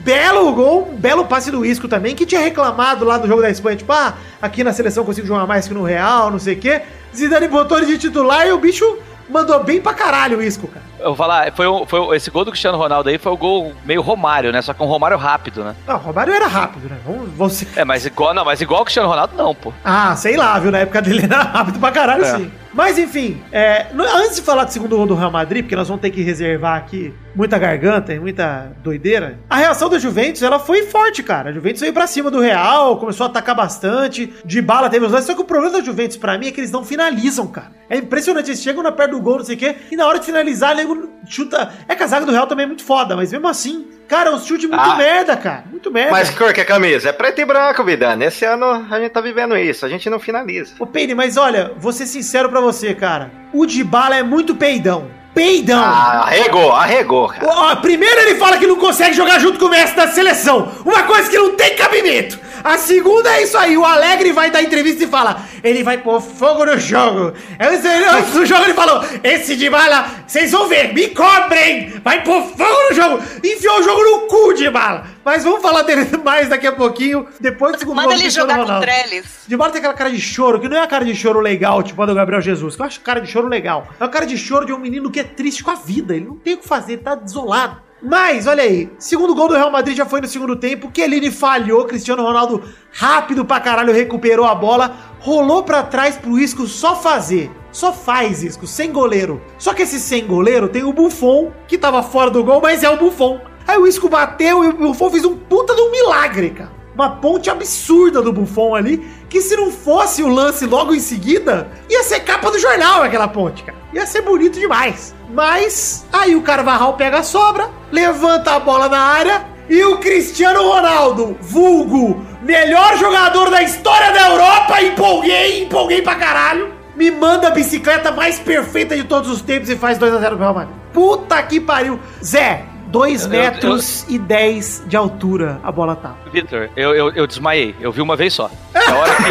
belo gol, um belo passe do Isco também, que tinha reclamado lá no jogo da Espanha. Tipo, ah, aqui na seleção eu consigo jogar mais que no Real, não sei o quê. Zidane botou ele de titular e o bicho mandou bem pra caralho o Isco, cara. Eu vou falar, foi, o- foi esse gol do Cristiano Ronaldo aí foi o gol meio Romário, né? Só que um Romário rápido, né? Não, Romário era rápido, né? Vamos, vamos ser É, mas igual, não, mas igual o Cristiano Ronaldo, não, pô. Ah, sei lá, viu? Na época dele era rápido pra caralho, É. sim. Mas enfim, é, antes de falar do segundo gol do Real Madrid, porque nós vamos ter que reservar aqui muita garganta e muita doideira, a reação da Juventus, ela foi forte, cara. A Juventus veio pra cima do Real, começou a atacar bastante, de bala teve os lances, só que o problema da Juventus pra mim é que eles não finalizam, cara. É impressionante, eles chegam na perto do gol, não sei o quê, e na hora de finalizar, nego chuta... É que a zaga do Real também é muito foda, mas mesmo assim, cara, é um chute muito Ah. merda, cara. Muito merda. Mas cor que é camisa? É preto e branco, Vidani. Esse ano a gente tá vivendo isso. A gente não finaliza. Ô, Peine, mas olha, vou ser sincero pra você, cara. O Dybala é muito peidão. Peidão! Ah, arregou, arregou, cara. Ó, primeiro ele fala que não consegue jogar junto com o mestre da seleção. Uma coisa que não tem cabimento. A segunda é isso aí. O Alegre vai dar entrevista e fala: ele vai pôr fogo no jogo. Antes, antes do jogo ele falou: esse Dybala, vocês vão ver, me cobrem. Vai pôr fogo no jogo. Enfiou o jogo no cu, Dybala. Mas vamos falar dele mais daqui a pouquinho. Depois do segundo Manda ele jogar com. Trellis. De bola tem aquela cara de choro, que não é a cara de choro legal, tipo a do Gabriel Jesus, que eu acho cara de choro legal. É uma cara de choro de um menino que é triste com a vida. Ele não tem o que fazer, ele tá desolado. Mas, olha aí, segundo gol do Real Madrid já foi no segundo tempo. Chiellini falhou, Cristiano Ronaldo rápido pra caralho recuperou a bola, rolou pra trás pro Isco só fazer. Só faz Isco, sem goleiro. Só que esse sem goleiro tem o Buffon, que tava fora do gol, mas é o Buffon. Aí o Isco bateu e o Buffon fez um puta de um milagre, cara uma ponte absurda do Buffon ali, que se não fosse o lance logo em seguida, ia ser capa do jornal aquela ponte, cara. Ia ser bonito demais. Mas aí o Carvajal pega a sobra, levanta a bola na área e o Cristiano Ronaldo, vulgo, melhor jogador da história da Europa, empolguei, empolguei pra caralho. Me manda a bicicleta mais perfeita de todos os tempos e faz 2x0 pro Real Madrid. Puta que pariu. Zé, 2 Eu- metros e 10 de altura a bola tá. Vitor, eu, eu, eu desmaiei. Eu vi uma vez só. Hora que...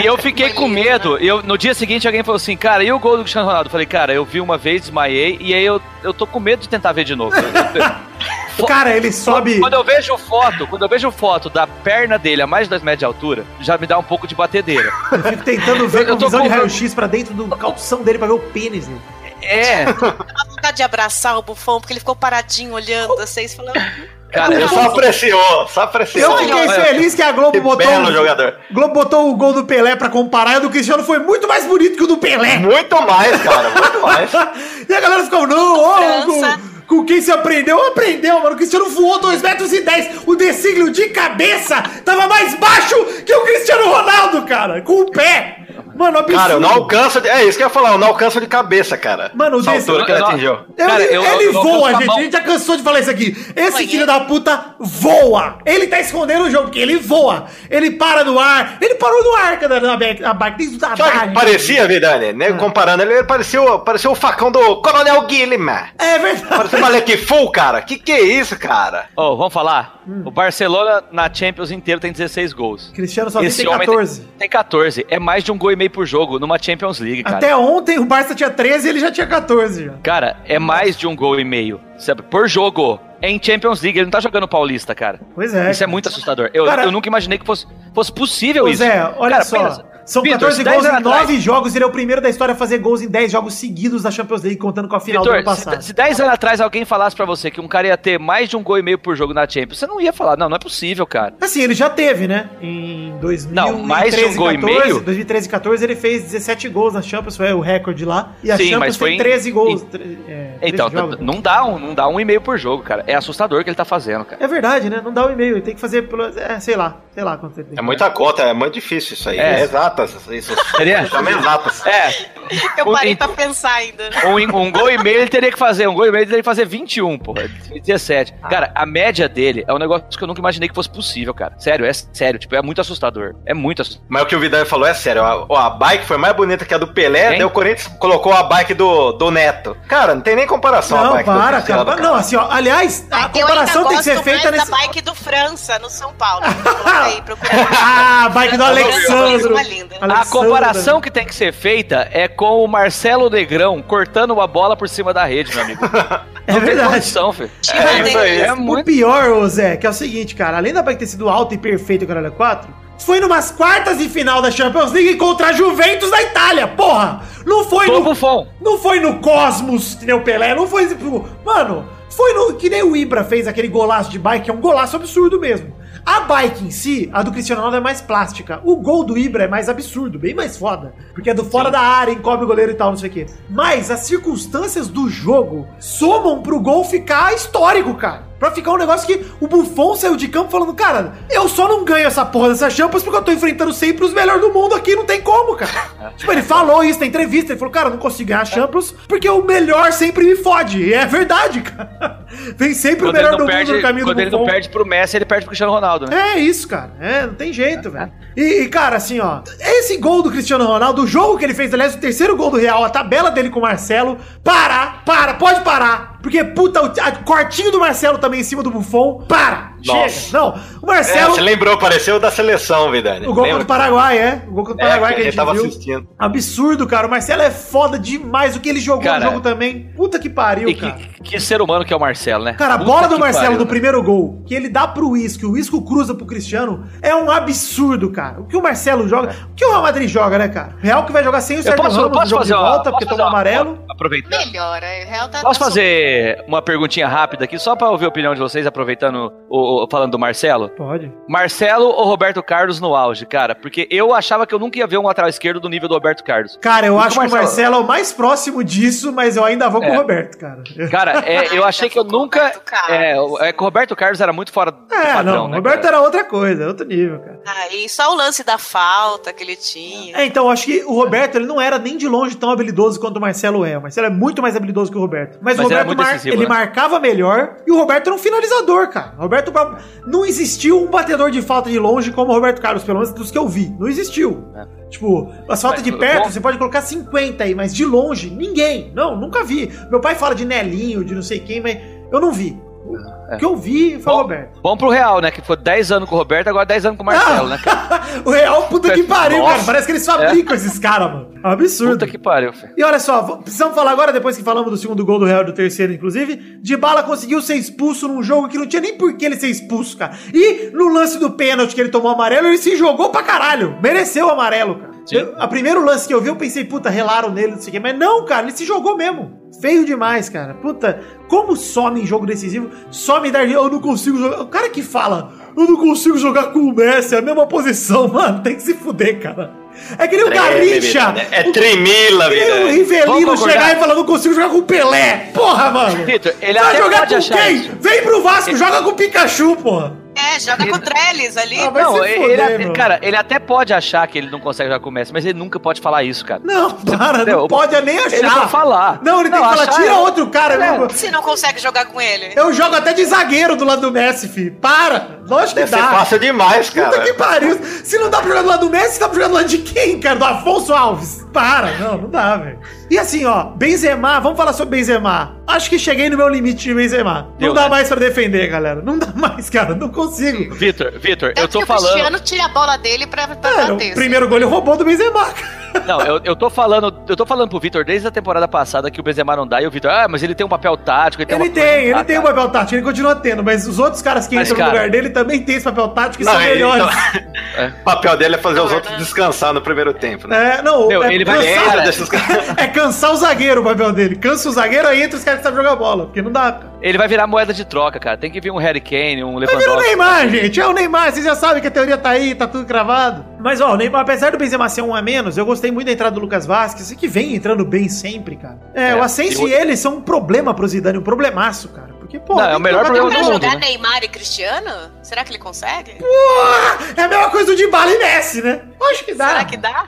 e eu fiquei com medo. E eu, no dia seguinte alguém falou assim, cara, e o gol do Cristiano Ronaldo? Eu falei, cara, eu vi uma vez, desmaiei, e aí eu, eu tô com medo de tentar ver de novo. Cara, ele sobe. Quando eu vejo foto, quando eu vejo foto da perna dele a mais de 2 metros de altura, já me dá um pouco de batedeira. Eu fico tentando ver Eu- eu com tô visão de com- raio-x pra dentro do calção dele pra ver o pênis dele. É, vontade de abraçar o bufão, porque ele ficou paradinho olhando assim, falando. cara, eu Só apreciou, só apreciou. Eu fiquei olha, feliz que a Globo Que botou. belo o- jogador. Globo botou o gol do Pelé pra comparar e o do Cristiano foi muito mais bonito que o do Pelé. Muito mais, cara, muito mais. E a galera ficou, não, ó, com, com quem se aprendeu, aprendeu, mano. O Cristiano voou 2 metros e 10. O decílio de cabeça tava mais baixo que o Cristiano Ronaldo, cara, com o pé. Mano, absurdo. Cara, eu não alcanço. De... É isso que eu ia falar, eu não alcanço de cabeça, cara. Mano, o desse- altura que ele atingiu. Eu- Cara, ele eu- ele eu- eu voa, gente. A gente já cansou de falar isso aqui. Esse filho ele. da puta voa. Ele tá escondendo o jogo, porque ele voa. Ele para no ar. Ele parou no ar, cara, na bike. Na. Tem Sabe que parecia, Vidani? Né? Ah. Comparando ele, ele parecia, o- parecia o facão do Coronel Guilherme. É verdade. Parecia uma Leque Full, cara. Que que é isso, cara? Ô, vamos falar? Hum. O Barcelona na Champions inteiro tem 16 gols. Cristiano só tem Esse homem 14. Tem, tem 14. É mais de um gol e meio por jogo numa Champions League, cara. Até ontem o Barça tinha 13 e ele já tinha 14 já. Cara, é mais de um gol e meio, sabe? Por jogo. É em Champions League, ele não tá jogando Paulista, cara. Pois é. Isso é muito assustador. Eu, Cara- eu nunca imaginei que fosse, fosse possível Pois isso. é, olha Cara, só. pensa. São Vitor, 14 se 10 gols em anos 9 atrás- jogos. Ele é o primeiro da história a fazer gols em 10 jogos seguidos da Champions League, contando com a final do ano passado. se, se 10 anos atrás alguém falasse pra você que um cara ia ter mais de um gol e meio por jogo na Champions, você não ia falar, não, não é possível, cara. Assim, ele já teve, né? Em 2013, Não, mais de um gol e meio? 2013 e 14 ele fez 17 gols na Champions, foi o recorde lá. E a Sim, Champions tem em- 13 gols. em- tre- é, 13 Então, jogos. não dá um, não dá um e meio por jogo, cara. É assustador o que ele tá fazendo, cara. É verdade, né? Não dá um e-mail, ele tem que fazer pelo. É, sei lá, sei lá quanto ele tem. É muita conta, é muito difícil isso aí. É. É, exatas. Isso. Seria? Chama exatas. É, Eu Um- parei pra pensar ainda. um, um gol e meio ele teria que fazer, um gol e meio ele teria que fazer 21, porra. 17. Ah. Cara, a média dele é um negócio que eu nunca imaginei que fosse possível, cara. Sério, é sério, tipo, é muito assustador. É muito assustador. Mas o que o Vidal falou é sério. A, a bike foi mais bonita que a do Pelé, Quem? daí o Corinthians colocou a bike do, do Neto. Cara, não tem nem comparação a Não, bike do para, Cristiano, cara. Não, assim, ó. Aliás, a eu comparação tem que ser feita nesse. bike do França, no São Paulo. Aí. Ah, bike do Alexandro. A comparação que tem que ser feita é com o Marcelo Negrão cortando uma bola por cima da rede, meu amigo. É Não tem verdade. condição, filho. É isso aí. É O muito. pior, ô Zé, que é o seguinte, cara, além da bike ter sido alta e perfeita, caralho, 4, foi numas quartas de final da Champions League contra a Juventus da Itália, porra! Não foi Tô no. bufão. Não foi no Cosmos, que nem o Pelé, não foi. tipo, Mano, foi no. Que nem o Ibra fez aquele golaço de bike, que é um golaço absurdo mesmo. A bike em si, a do Cristiano Ronaldo é mais plástica. O gol do Ibra é mais absurdo, bem mais foda. Porque é do fora da área, encobre o goleiro e tal, não sei o quê. Mas as circunstâncias do jogo somam pro gol ficar histórico, cara. Pra ficar um negócio que o Buffon saiu de campo falando, cara, eu só não ganho essa porra dessa Champions porque eu tô enfrentando sempre os melhores do mundo aqui, não tem como, cara. tipo, ele falou isso na entrevista, ele falou, cara, eu não consigo ganhar a Champions porque o melhor sempre me fode. E é verdade, cara. Vem sempre Quando o melhor do mundo perde, no caminho quando do ele não perde pro Messi, ele perde pro Cristiano Ronaldo, né? É isso, cara. É, não tem jeito, velho. E, e, cara, assim, ó. Esse gol do Cristiano Ronaldo, o jogo que ele fez, aliás, o terceiro gol do Real, a tabela dele com o Marcelo. Para, para, pode parar. Porque, puta, o cortinho do Marcelo também em cima do Buffon. Para, Nossa. chega. Não, o É, Marcelo. você lembrou, pareceu da seleção, Vidani. o gol Lembra? contra o Paraguai, é. O gol contra o É, Paraguai que que a gente tava viu. assistindo. Absurdo, cara. O Marcelo é foda demais. O que ele jogou Cara, no jogo também. Puta que pariu, E cara. que, que ser humano que é o Marcelo, né? Cara, a Puta bola do Marcelo pariu, do né? primeiro gol, que ele dá pro Isco, o Isco cruza pro Cristiano, é um absurdo, cara. O que o Marcelo joga, o que o Real Madrid joga, né, cara? O Real que vai jogar sem o Sérgio Ramos no jogo fazer de volta, porque uma- amarelo. Aproveitando. Melhora. O Real tá Posso fazer uma perguntinha rápida aqui, só pra ouvir a opinião de vocês, aproveitando o, o- falando do Marcelo? Pode. Marcelo ou Roberto Carlos no auge, cara? Porque eu achava que eu nunca ia ver um lateral esquerdo do nível do Roberto Carlos. Cara, eu acho que o Marcelo- é o mais próximo disso, mas eu ainda vou com É. o Roberto, cara. Cara, é, eu achei que eu nunca. Roberto Carlos. É, é que o Roberto Carlos era muito fora do É, padrão, não, o né, Roberto cara? era outra coisa, outro nível, cara. Aí só o lance da falta que ele tinha. É, então, eu acho que o Roberto, ele não era nem de longe tão habilidoso quanto o Marcelo é. O Marcelo é muito mais habilidoso que o Roberto. Mas, Mas o Roberto, mar- decisivo, ele né? marcava melhor e o Roberto era um finalizador, cara. O Roberto, pra- não existiu um batedor de falta de longe como o Roberto Carlos, pelo menos dos que eu vi. Não existiu. Tipo, as faltas Mas, de perto, bom- você pode colocar 50 aí, mas de longe, ninguém. Não, nunca vi. Meu pai fala de Nelinho, de não sei quem, mas eu não vi. O que eu vi foi o Bom, Roberto. Bom pro Real, né? Que foi 10 anos com o Roberto, agora 10 anos com o Marcelo, né, cara? o Real, puta que pariu, Nossa. cara. Parece que eles fabricam esses caras, mano. É um absurdo. Puta que pariu, filho. E olha só, precisamos falar agora, depois que falamos do segundo gol do Real e do terceiro, inclusive, de bala conseguiu ser expulso num jogo que não tinha nem por que ele ser expulso, cara. E no lance do pênalti que ele tomou amarelo, ele se jogou pra caralho. Mereceu o amarelo, cara. Eu- a primeiro lance que eu vi, eu pensei, puta, relaram nele, não sei o quê. Mas não, cara, ele se jogou mesmo. Feio demais, cara. Puta, como some em jogo decisivo, some dar. Eu não consigo jogar. O cara que fala, eu não consigo jogar com o Messi, é a mesma posição, mano, tem que se fuder, cara. É que nem o Garrincha. Vidani, É tremila, Que nem o vida. Rivelino chegar e falar, não consigo jogar com o Pelé. Porra, mano. Vitor, ele Vai jogar com quem? isso. Vem pro Vasco, joga com o Pikachu, porra. É, joga com o Trellis ali. Ah, não, ele, meu. cara, ele até pode achar que ele não consegue jogar com o Messi, mas ele nunca pode falar isso, cara. Não, para, não pode nem achar. Ele vai falar. Não, ele tem Não, que falar, tira é- outro cara. É. meu. Se não consegue jogar com ele. Eu jogo até de zagueiro do lado do Messi, fi. Para. Lógico que Deve dá. fácil demais, Puta cara. que pariu. Se não dá pra jogar do lado do Messi, dá pra jogar do lado de quem, cara? Do Afonso Alves. Para. Não, não dá, velho. E assim, ó, Benzema, vamos falar sobre Benzema. Acho que cheguei no meu limite de Benzema. Deu, não dá né? mais pra defender, galera. Não dá mais, cara. Não consigo. Vitor, Vitor, eu tô que o falando. Cristiano tira a bola dele pra, pra É, o bater. assim. primeiro gol ele roubou do Benzema, cara. Não, eu, eu tô falando, eu tô falando pro Vitor desde a temporada passada que o Benzema não dá e o Vitor, ah, mas ele tem um papel tático, ele tem Ele tem, ele tem um papel tático, ele continua tendo, mas os outros caras que Mas, entram no cara- lugar dele também tem esse papel tático e Não, são ele- melhores. então, O papel dele é fazer os outros descansar no primeiro tempo, né? É, não, Meu, é, ele vai- cansar, Entra, deixa os caras. é cansar o zagueiro o papel dele. Cansa o zagueiro, aí entra os caras que sabem jogar bola, porque não dá. cara. Ele vai virar moeda de troca, cara. Tem que vir um Harry Kane, um Vai virar o Lewandowski. Neymar, gente. É o Neymar, vocês já sabem que a teoria tá aí, tá tudo cravado. Mas, ó, o Neymar, apesar do Benzema ser um a menos, eu gostei muito da entrada do Lucas Vasquez, que vem entrando bem sempre, cara. É, É, o Asensio e ele são um problema pro Zidane, um problemaço, cara. Porque, pô, Não, é o que melhor jogar problema do mundo. jogar né? Neymar e Cristiano? Será que ele consegue? É a mesma coisa do Dybala e Messi, né? Acho que dá. Será que dá?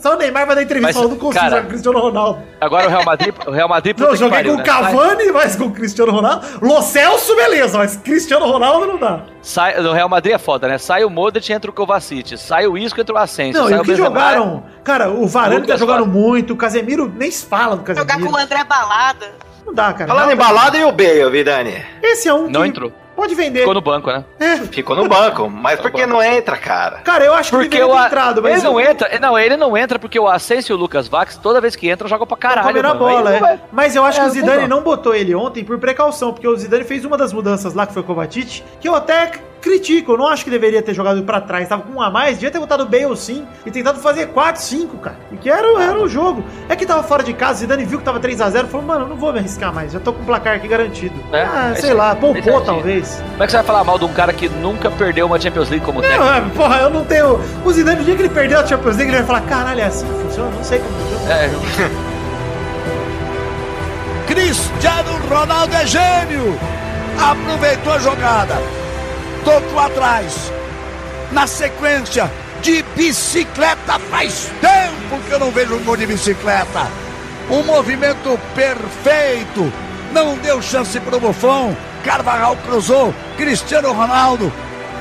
Só o Neymar vai dar entrevista Mas, falando com cara, jogar com o Cristiano Ronaldo. Agora o Real Madrid, o Real Madrid Não, joguei pariu, com o né? Cavani, mas com o Cristiano Ronaldo. Lo Celso, beleza, mas Cristiano Ronaldo não dá. Sai, no Real Madrid é foda, né? Sai o Modric, entra o Kovacic. Sai o Isco, entra o Asensio. Não, sai e o que Benzema. jogaram? Cara, o Varane tá jogando muito, o Casemiro nem se fala do Jogar Casemiro. com o André Balada. Não dá, cara. Falando em balada e o Bale, Vidani? Esse é um Não que entrou. Pode vender. Ficou no banco, né? É. Ficou no banco. Mas por que não entra, cara? Cara, eu acho que Porque o ter A- entrado, mas ele não entra, não, ele não entra porque o Asensio e o Lucas Vax, toda vez que entra, jogam pra Tá caralho. comendo a bola, é. vai- Mas eu acho É, que o Zidane não botou ele ontem por precaução, porque o Zidane fez uma das mudanças lá, que foi o Kovacic, que eu até critico, eu não acho que deveria ter jogado pra trás, tava com um a mais, devia ter botado o Bale sim, e tentado fazer 4, 5, cara, e que era, era o jogo. É que tava fora de casa, o Zidane viu que tava 3x0, falou, mano, eu não vou me arriscar mais, já tô com o placar aqui garantido. É, ah, é sei lá, poupou certinho. talvez. Como é que você vai falar mal de um cara que nunca perdeu uma Champions League como técnico? Não, é, porra, eu não tenho... O Zidane, no dia que ele perdeu a Champions League, ele vai falar, caralho, é assim que funciona? Não sei como funciona. É, Cristiano Ronaldo é gênio. Aproveitou a jogada. Tocou atrás. Na sequência de bicicleta. Faz tempo que eu não vejo um gol de bicicleta. Um movimento perfeito. Não deu chance pro Buffon. Carvajal cruzou. Cristiano Ronaldo.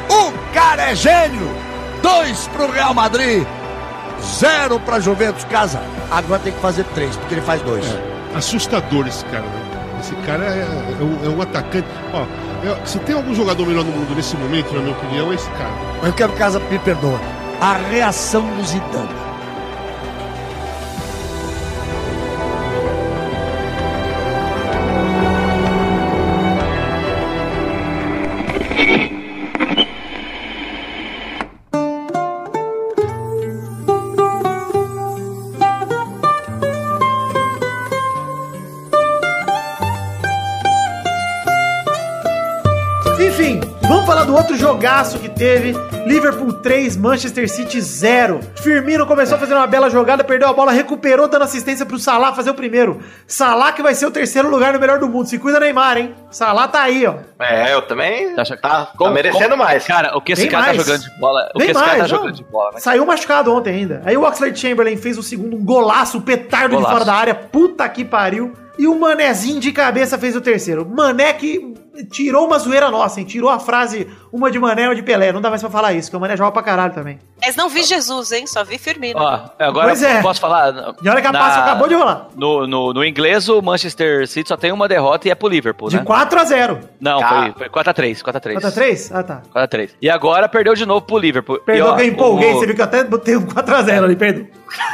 O cara é gênio. Dois pro Real Madrid. Zero pra Juventus Casa. Agora tem que fazer três, porque ele faz dois. Assustador esse cara, né? Esse cara é, é um, é um atacante. Ó, é- se tem algum jogador melhor no mundo nesse momento, na minha opinião, é esse cara. Eu quero que Casa me perdoa. A reação do Zidane. Teve. Liverpool 3, Manchester City 0. Firmino começou a fazer uma bela jogada, perdeu a bola, recuperou, dando assistência pro Salah fazer o primeiro. Salah que vai ser o terceiro lugar no melhor do mundo. Se cuida, Neymar, hein? Salah tá aí, ó. É, eu também. Tá Tá, tá Como- merecendo como- mais. Cara, o que esse Bem cara mais. tá jogando de bola. O Bem que esse cara tá mais, não. jogando de bola, vai. Saiu machucado ontem ainda. Aí o Oxlade Chamberlain fez o segundo, um golaço, um petardo de Golaço. fora da área. Puta que pariu. E o Manezinho de cabeça fez o terceiro. Mané que tirou uma zoeira nossa, hein? Tirou a frase uma de Mané ou de Pelé. Não dá mais pra falar isso, o Mané joga pra caralho também. Mas não vi Jesus, hein? Só vi Firmino. Ó, agora Pois é. posso falar. E olha que a Na- passa acabou de rolar. No, no, no inglês, o Manchester City só tem uma derrota e é pro Liverpool, De né? 4 a 0 Não, Ah. foi, foi 4x3, 4x3. 4 a 3 Ah, tá. 4x3. E agora perdeu de novo pro Liverpool. Perdão E, ó, que eu empolguei, o- você viu que eu até botei um 4x0 ali, perdão.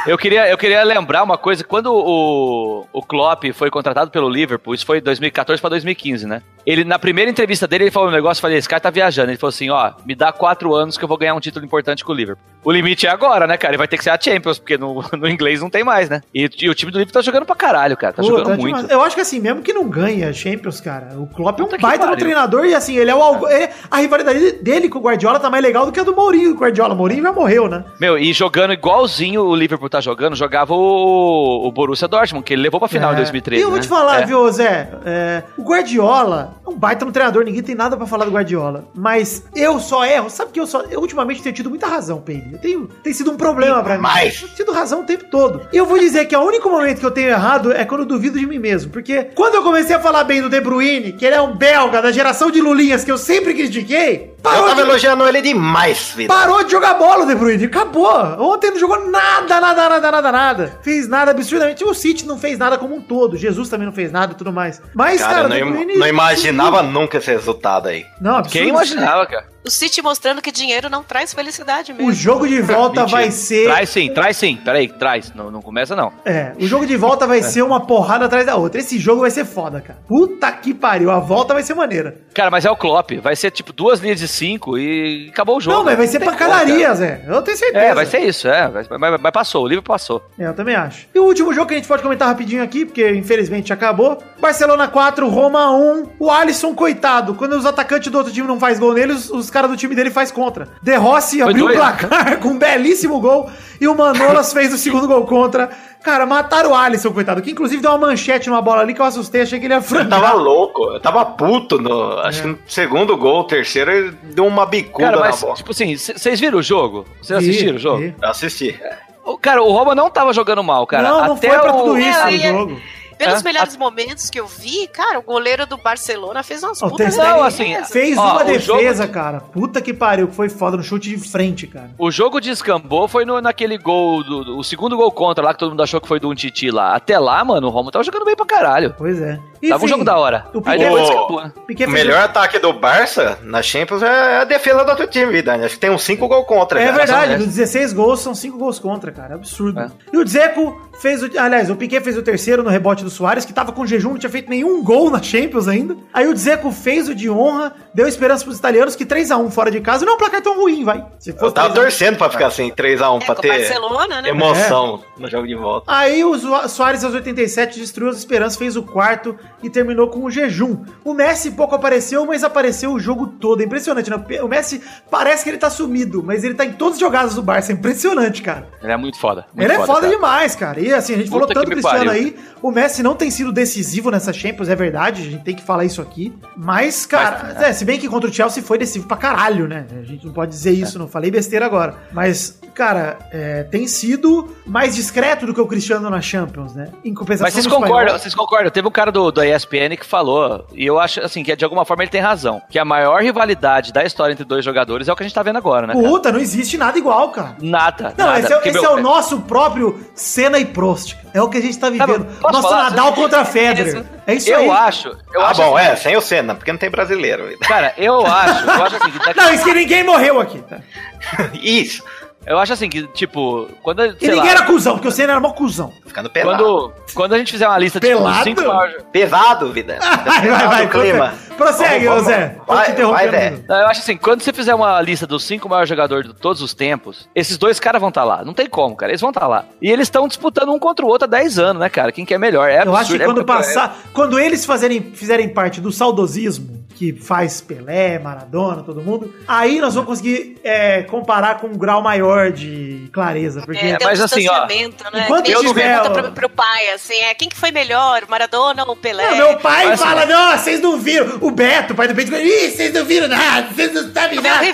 Eu queria, eu queria lembrar uma coisa, quando o, o Klopp foi contratado pelo Liverpool, isso foi 2014 para 2015, né? Ele, na primeira entrevista dele, ele falou um negócio, eu falei, esse cara tá viajando. Ele falou assim, ó, me dá quatro anos que eu vou ganhar um título importante com o Liverpool. O limite é agora, né, cara? Ele vai ter que ser a Champions, porque no, no inglês não tem mais, né? E, e o time do Liverpool tá jogando pra caralho, cara. Tá Pô, jogando tá muito. demais. Eu acho que assim, mesmo que não ganhe a Champions, cara, o Klopp é um Puta baita no treinador e assim, ele é o é- a rivalidade dele com o Guardiola tá mais legal do que a do Mourinho com o Guardiola. O Mourinho já morreu, né? Meu, e jogando igualzinho o Liverpool tá jogando, jogava o, o Borussia Dortmund, que ele levou pra final em É. 2013. E eu vou né? te falar, É. viu, Zé? é, o Guardiola é um baita no treinador, ninguém tem nada pra falar do Guardiola. Mas eu só erro. Sabe que eu só. Eu ultimamente tenho tido muita razão, Eu tenho. Tem sido um problema pra mim. Eu tenho tido razão o tempo todo. E eu vou dizer que o único momento que eu tenho errado é quando eu duvido de mim mesmo. Porque quando eu comecei a falar bem do De Bruyne, que ele é um belga da geração de Lulinhas que eu sempre critiquei, Eu parou tava de, elogiando ele demais, vida. parou de jogar bola o De Bruyne. Acabou. Ontem não jogou nada, nada, nada, nada, nada. Fez nada absurdamente. O City não fez nada como um todo. Jesus também não fez nada e tudo mais. Mas, Cara, cara, eu não, im- não imaginava nunca esse resultado aí. Não, absurdo. Quem imaginava, cara? O City mostrando que dinheiro não traz felicidade mesmo. O jogo de volta Mentira. vai ser. Traz sim, traz sim. Peraí, traz. Não, não começa, não. É, o jogo de volta vai ser uma porrada atrás da outra. Esse jogo vai ser foda, cara. Puta que pariu. A volta vai ser maneira. Cara, mas é o Klopp. Vai ser tipo duas linhas de cinco e acabou o jogo. Não, mas vai ser pancadaria, Zé. Eu tenho certeza. É, vai ser isso, é. Mas, mas- passou, o livro passou. É, eu também acho. E o último jogo que a gente pode comentar rapidinho aqui, porque infelizmente acabou. Barcelona 4, Roma 1. O Alisson, coitado, quando os atacantes do outro time não faz gol nele, os, os caras do time dele faz contra. De Rossi Foi abriu o placar com um belíssimo gol e o Manolas fez o segundo gol contra. Cara, mataram o Alisson, coitado, que inclusive deu uma manchete numa bola ali que eu assustei, achei que ele ia Eu frangar. tava louco, eu tava puto. No, acho que no segundo gol, terceiro, ele deu uma bicuda Cara, na mas, bola. tipo assim, vocês viram o jogo? Vocês assistiram o jogo? vi. Eu assisti. O- Cara, o Roma não tava jogando mal, cara. não, não Até foi pra o- tudo isso É, no e é- jogo. Pelos É? melhores momentos que eu vi, cara, o goleiro do Barcelona fez umas Ó, putas Não, assim, Fez Ó, uma defesa, jogo- cara. Puta que pariu, que foi foda no chute de frente, cara. O jogo descambou foi no, naquele gol, do, do- o segundo gol contra lá, que todo mundo achou que foi do Untiti lá. Até lá, mano, o Roma tava jogando bem pra caralho. Pois é. Tava um Enfim, jogo da hora. O Piquet, O- né? Piquet O fez melhor ataque do Barça na Champions é a defesa do outro time, Dani. Acho que tem uns 5 gols contra. É cara. verdade, dos 16 gols são 5 gols contra, cara. Absurdo. É. E o Dzeko fez o. Aliás, o Piquet fez o terceiro no rebote do Soares, que tava com jejum, não tinha feito nenhum gol na Champions ainda. Aí o Dzeko fez o de honra, deu esperança pros italianos, que 3x1 fora de casa não é um placar tão ruim, vai. Se Eu tava 3 a 1. torcendo pra ficar assim, 3x1, É, pra ter né? emoção no jogo de volta. Aí o Soares aos 87 destruiu as esperanças, fez o quarto e terminou com o jejum. O Messi pouco apareceu, mas apareceu o jogo todo. É Impressionante, né? O Messi parece que ele tá sumido, mas ele tá em todas as jogadas do Barça. É impressionante, cara. Ele é muito foda. muito ele é foda cara. demais, cara. E assim, a gente Puta falou tanto do Cristiano pariu. aí. O Messi não tem sido decisivo nessa Champions, é verdade. A gente tem que falar isso aqui. Mas, cara, é, se bem que contra o Chelsea foi decisivo pra caralho, né? A gente não pode dizer isso, não falei besteira agora. Mas, cara, é, tem sido mais discreto do que o Cristiano na Champions, né? Em compensação Mas vocês espanhol. concordam, vocês concordam? Teve um cara do, do ESPN que falou, e eu acho assim, que de alguma forma ele tem razão, que a maior rivalidade da história entre dois jogadores é o que a gente tá vendo agora, né? cara? Puta, não existe nada igual, cara. Nada. Não, nada. esse, é, esse meu, é o nosso próprio Senna e Prost. É o que a gente tá vivendo. posso Nosso falar? Nadal contra Federer. É isso Eu aí. acho. Eu ah, acho bom, assim, é, sem o Senna, porque não tem brasileiro. Cara, eu acho, eu acho assim, que daqui- Não, isso que ninguém morreu aqui. tá? Isso, eu acho assim que, tipo, quando, E sei ninguém lá, era cuzão, porque o Senna era mó cuzão. ficando pelado. quando, quando a gente fizer uma lista tipo, dos Pelado? cinco maiores... Pesado, vida. Vai, vai, vai. clima. Prossegue, Vamos, Zé. vamos. Te Vai, vai, Zé. Não, Eu acho assim, quando você fizer uma lista dos cinco maiores jogadores de todos os tempos, esses dois caras vão estar lá. Não tem como, cara. Eles vão estar lá. E eles estão disputando um contra o outro há 10 anos, né, cara? Quem que é melhor? É Eu acho que absurdo, é quando muito- passar. Quando eles fazerem, fizerem parte do saudosismo, que faz Pelé, Maradona, todo mundo, aí nós vamos conseguir é, comparar com um grau maior de clareza. Porque. É, mas um assim, ó, né? enquanto gente tiver, pergunta pro, pro pai, assim, é, quem que foi melhor, o Maradona ou o Pelé? Não, meu pai Mas, fala, não, vocês não viram. O Beto, pai do Beto, ih, vocês não viram nada, vocês não sabem o nada.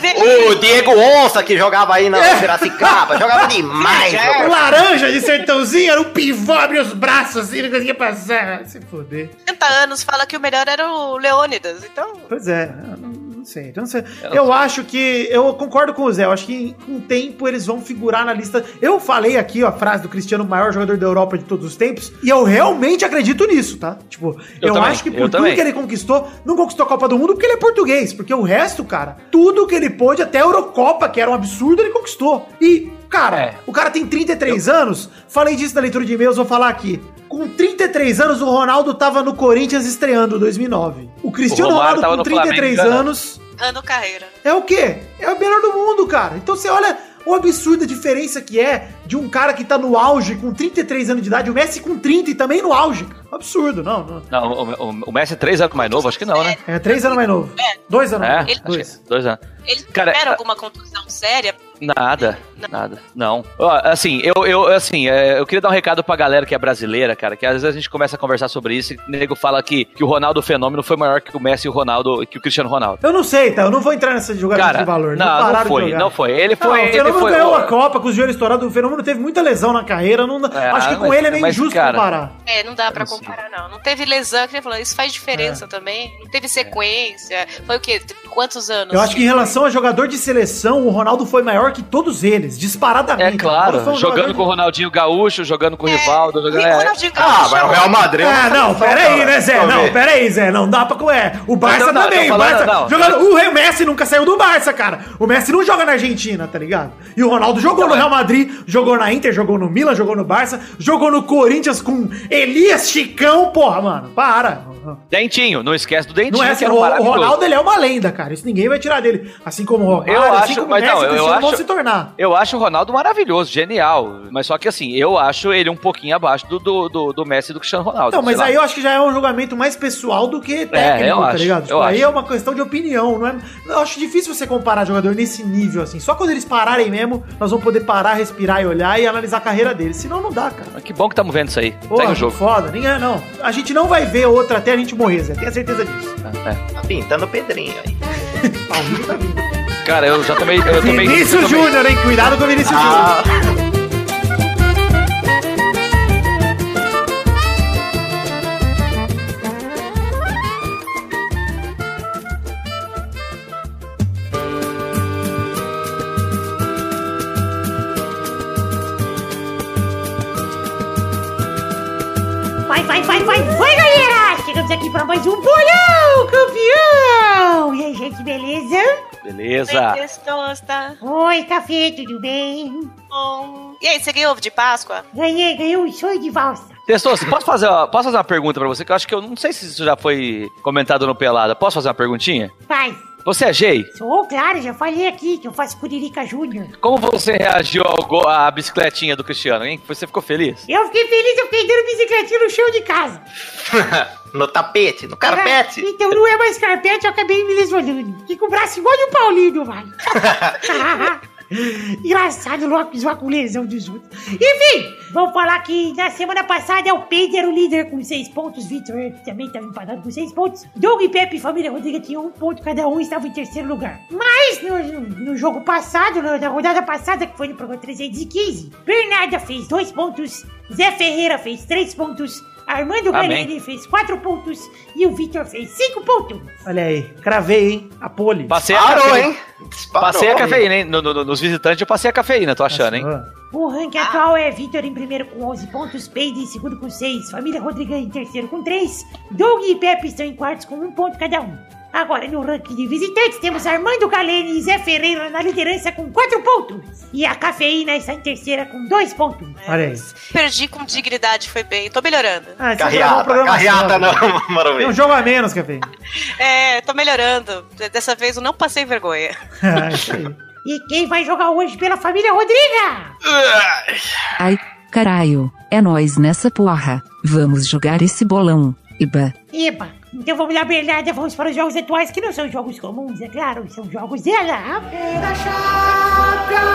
O Diego Onça, que jogava aí na Piracicaba, jogava demais. O jogava. laranja de sertãozinho era um pivô, abria os braços assim, não conseguia passar. Se foder. 70 anos fala que o melhor era o Leônidas, então... Pois é, eu não, não sei. Eu, não sei. eu acho que. Eu concordo com o Zé. Eu acho que com o tempo eles vão figurar na lista. Eu falei aqui ó, a frase do Cristiano, o maior jogador da Europa de todos os tempos. E eu realmente acredito nisso, tá? Tipo, eu, Eu também, acho que eu por tudo também. que ele conquistou, não conquistou a Copa do Mundo porque ele é português. Porque o resto, cara, tudo que ele pôde, até a Eurocopa, que era um absurdo, ele conquistou. E, cara, É. o cara tem 33 anos. Falei disso na leitura de e-mails, vou falar aqui. Com 33 anos, o Ronaldo tava no Corinthians estreando em 2009. O Cristiano O Ronaldo com no 33 Flamengo, anos Ano carreira. é o quê? É o melhor do mundo, cara. Então você olha o absurda diferença que é de um cara que tá no auge com 33 anos de idade, o Messi com 30 e também no auge. Absurdo, não. não. Não, o, o, o Messi é três anos mais novo? Acho que não, né? É três anos mais novo. Dois anos É, Dois. é dois anos. Ele Cara, tiveram é- alguma contusão séria? Nada, nada. Não. Ó, assim, eu, eu, assim, é, eu queria dar um recado pra galera que é brasileira, cara, que às vezes a gente começa a conversar sobre isso e o nego fala que, que o Ronaldo Fenômeno foi maior que o Messi e o Ronaldo, que o Cristiano Ronaldo. Eu não sei, tá? Eu não vou entrar nessa jogadora Cara, de valor. não, não de foi, não foi. Ele Não, foi, o ele Fenômeno foi. ganhou a Copa com os joelhos estourados. O Fenômeno teve muita lesão na carreira. Não, É, acho que com mas- ele é meio mas, injusto cara, comparar. É, não dá pra não comparar, não. Não teve lesão, que ele falou, isso faz diferença também. Não teve sequência. Foi o quê? Quantos anos? Eu acho que em relação a jogador de seleção, o Ronaldo foi maior que todos eles, disparadamente. É claro, jogando jogador com o Ronaldinho Gaúcho, jogando com o Rivaldo, jogando. O é. Ronaldinho Ah, Gaúcho. mas o Real Madrid. Ah, não, seleção, pera aí, cara. né, Zé? Eu Não, ver. pera aí, Zé. Não dá pra. É, o Barça Não, não, também. tô o falando, Barça. não. jogando, o Rei Messi nunca saiu do Barça, cara. O Messi não joga na Argentina, tá ligado? E o Ronaldo jogou no Real Madrid, jogou na Inter, jogou no Milan, jogou no Barça, jogou no Corinthians com Elias Chicão. Porra, mano, para. Dentinho, não esquece do Dentinho, Não é que assim, era o, o. Ronaldo ele é uma lenda, cara. Isso ninguém vai tirar dele. Assim como o Romário, Eu assim acho, como o mas Messi não, eu vão acho, se tornar. eu acho o Ronaldo maravilhoso, genial. Mas só que assim, eu acho ele um pouquinho abaixo do, do, do, do Messi e do Cristiano Ronaldo. Não, mas lá. aí eu acho que já é um julgamento mais pessoal do que técnico, eu tá acho, ligado? eu Tipo, aí acho. é uma questão de opinião, não é? Eu acho difícil você comparar jogador nesse nível, assim. Só quando eles pararem mesmo, nós vamos poder parar, respirar e olhar e analisar a carreira deles. Senão não dá, cara. Mas Que bom que estamos vendo isso aí. Porra, Segue o jogo. foda. Ninguém, não. A gente não vai ver outra até a gente morrer, Zé. Tenha certeza disso. Tá pintando o Pedrinho aí. Paulinho tá vindo. Cara, eu já tomei. Eu tomei Vinícius Júnior, hein? Cuidado com o Vinícius Ah, Júnior. Vai, vai, vai, vai, vai, galera! Chegamos aqui pra mais um bolão, campeão! E aí, gente, beleza? Beleza. Testosta. Oi, café, tudo bem? Bom. E aí, você ganhou ovo de Páscoa? Ganhei, ganhei um sonho de valsa. Testoso, posso fazer, uma- posso fazer uma pergunta pra você? Que eu acho que eu não sei se isso já foi comentado no Pelada. Posso fazer uma perguntinha? Faz. Você é gay? Sou, claro, já falei aqui que eu faço Curirica Júnior. Como você reagiu ao à bicicletinha do Cristiano, hein? Você ficou feliz? Eu fiquei feliz, eu fiquei dando bicicletinha no chão de casa. no tapete, no Ah, carpete. Então não é mais carpete, eu acabei me lesionando. Fiquei com o braço igual de um Paulinho, vai. Engraçado, logo zoar com lesão dos outros. Enfim, vamos falar que na semana passada o Pedro era o líder com seis pontos, Vitor também estava empatado com seis pontos. Doug, Pepe e Família Rodrigues tinham um ponto cada um e estavam em terceiro lugar. Mas no, no- jogo passado, na, rodada passada, que foi no programa 315, Bernarda fez dois pontos, Zé Ferreira fez três pontos, Armando. Galini fez quatro pontos e o Vitor fez cinco pontos. Olha aí, cravei, hein? A pole. Passei a Parou, hein? Disparou. Passei a cafeína, hein? No- no- nos visitantes eu passei a cafeína, tô achando, hein? O ranking atual é Vitor em primeiro com 11 pontos, Peide em segundo com 6, Família Rodrigues em terceiro com 3, Doug e Pepe estão em quartos com 1 ponto cada um. Agora, no ranking de visitantes, temos Armando Galene e Zé Ferreira na liderança com 4 pontos. E a Cafeína está em terceira com 2 pontos. Olha aí. Perdi com dignidade, foi bem. Tô melhorando. Ah, é um programa carreata só, não, Tem um Maravilha. jogo a menos, Café. É, tô melhorando. Dessa vez eu não passei vergonha. É, isso aí. E quem vai jogar hoje pela Família Rodriga? Ai, caralho, é nós nessa porra. Vamos jogar esse bolão. Iba. Eba, então vamos lá, Bernarda, vamos para os jogos atuais, que não são jogos comuns, é claro, são jogos dela. Pela Champions,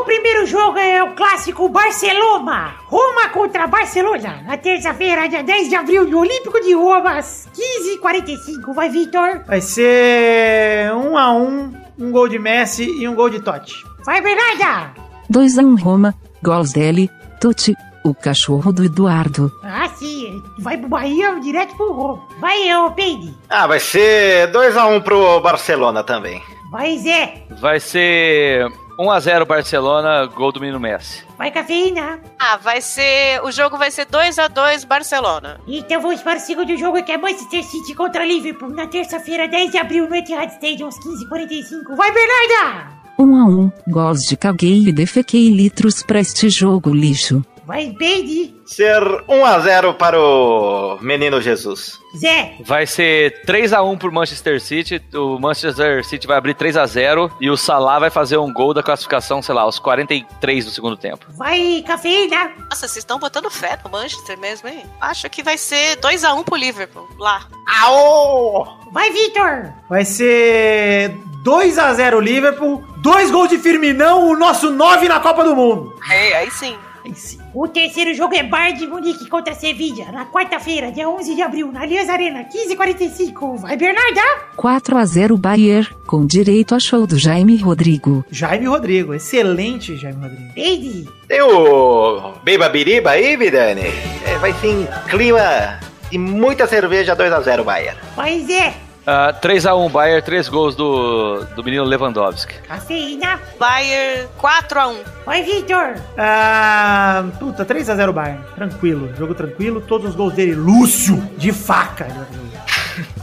O primeiro jogo é o clássico Barcelona. Roma contra Barcelona. Na terça-feira, dia 10 de abril, no Olímpico de Roma, às 15h45. Vai, Vitor. Vai ser um a um, um gol de Messi e um gol de Totti. Vai, Bernarda. 2 a 1 Roma, gols dele, Tuti, o cachorro do Eduardo. Ah, sim. Vai pro Bahia, direto pro Roma. Vai, ô, Peide. Ah, vai ser 2x1 pro Barcelona também. Vai, Zé. Vai ser 1x0 Barcelona, gol do menino Messi. Vai, Cafeína. Ah, vai ser. O jogo vai ser 2 a 2 Barcelona. Então vamos para o segundo jogo, que é Manchester City contra Liverpool. Na terça-feira, 10 de abril, no Etihad Stadium, às 15h45. Vai, Bernarda. Um a um, gols de caguei e defequei litros pra este jogo lixo. Vai, Peide. Ser 1x0 para o menino Jesus. Zé. Vai ser 3x1 pro Manchester City. O Manchester City vai abrir 3x0 e o Salah vai fazer um gol da classificação, sei lá, aos 43 do segundo tempo. Vai, cafeína. Nossa, vocês estão botando fé no Manchester mesmo, hein? Acho que vai ser 2x1 pro Liverpool, lá. Aô! Vai, Vitor. Vai ser 2x0 Liverpool, dois gols de Firminão, o nosso 9 na Copa do Mundo. É, aí sim. Aí sim. O terceiro jogo é Bayern de Munique contra Sevilla, na quarta-feira, dia 11 de abril, na Aliança Arena, 15h45. Vai, Bernarda. 4 a 0 Bayer, com direito a show do Jaime Rodrigo. Jaime Rodrigo, excelente Jaime Rodrigo. Peide. Tem o Beba Biriba aí, Vidani? É, vai ser em clima de muita cerveja 2x0, Bayern. Vai, Zé. Ah, 3x1 Bayern, 3 gols do, do menino Lewandowski. Cafeína. Bayern 4x1. Vai, Vitor. Ah, puta, 3x0 Bayern. Tranquilo, jogo tranquilo. Todos os gols dele, Lúcio, de faca.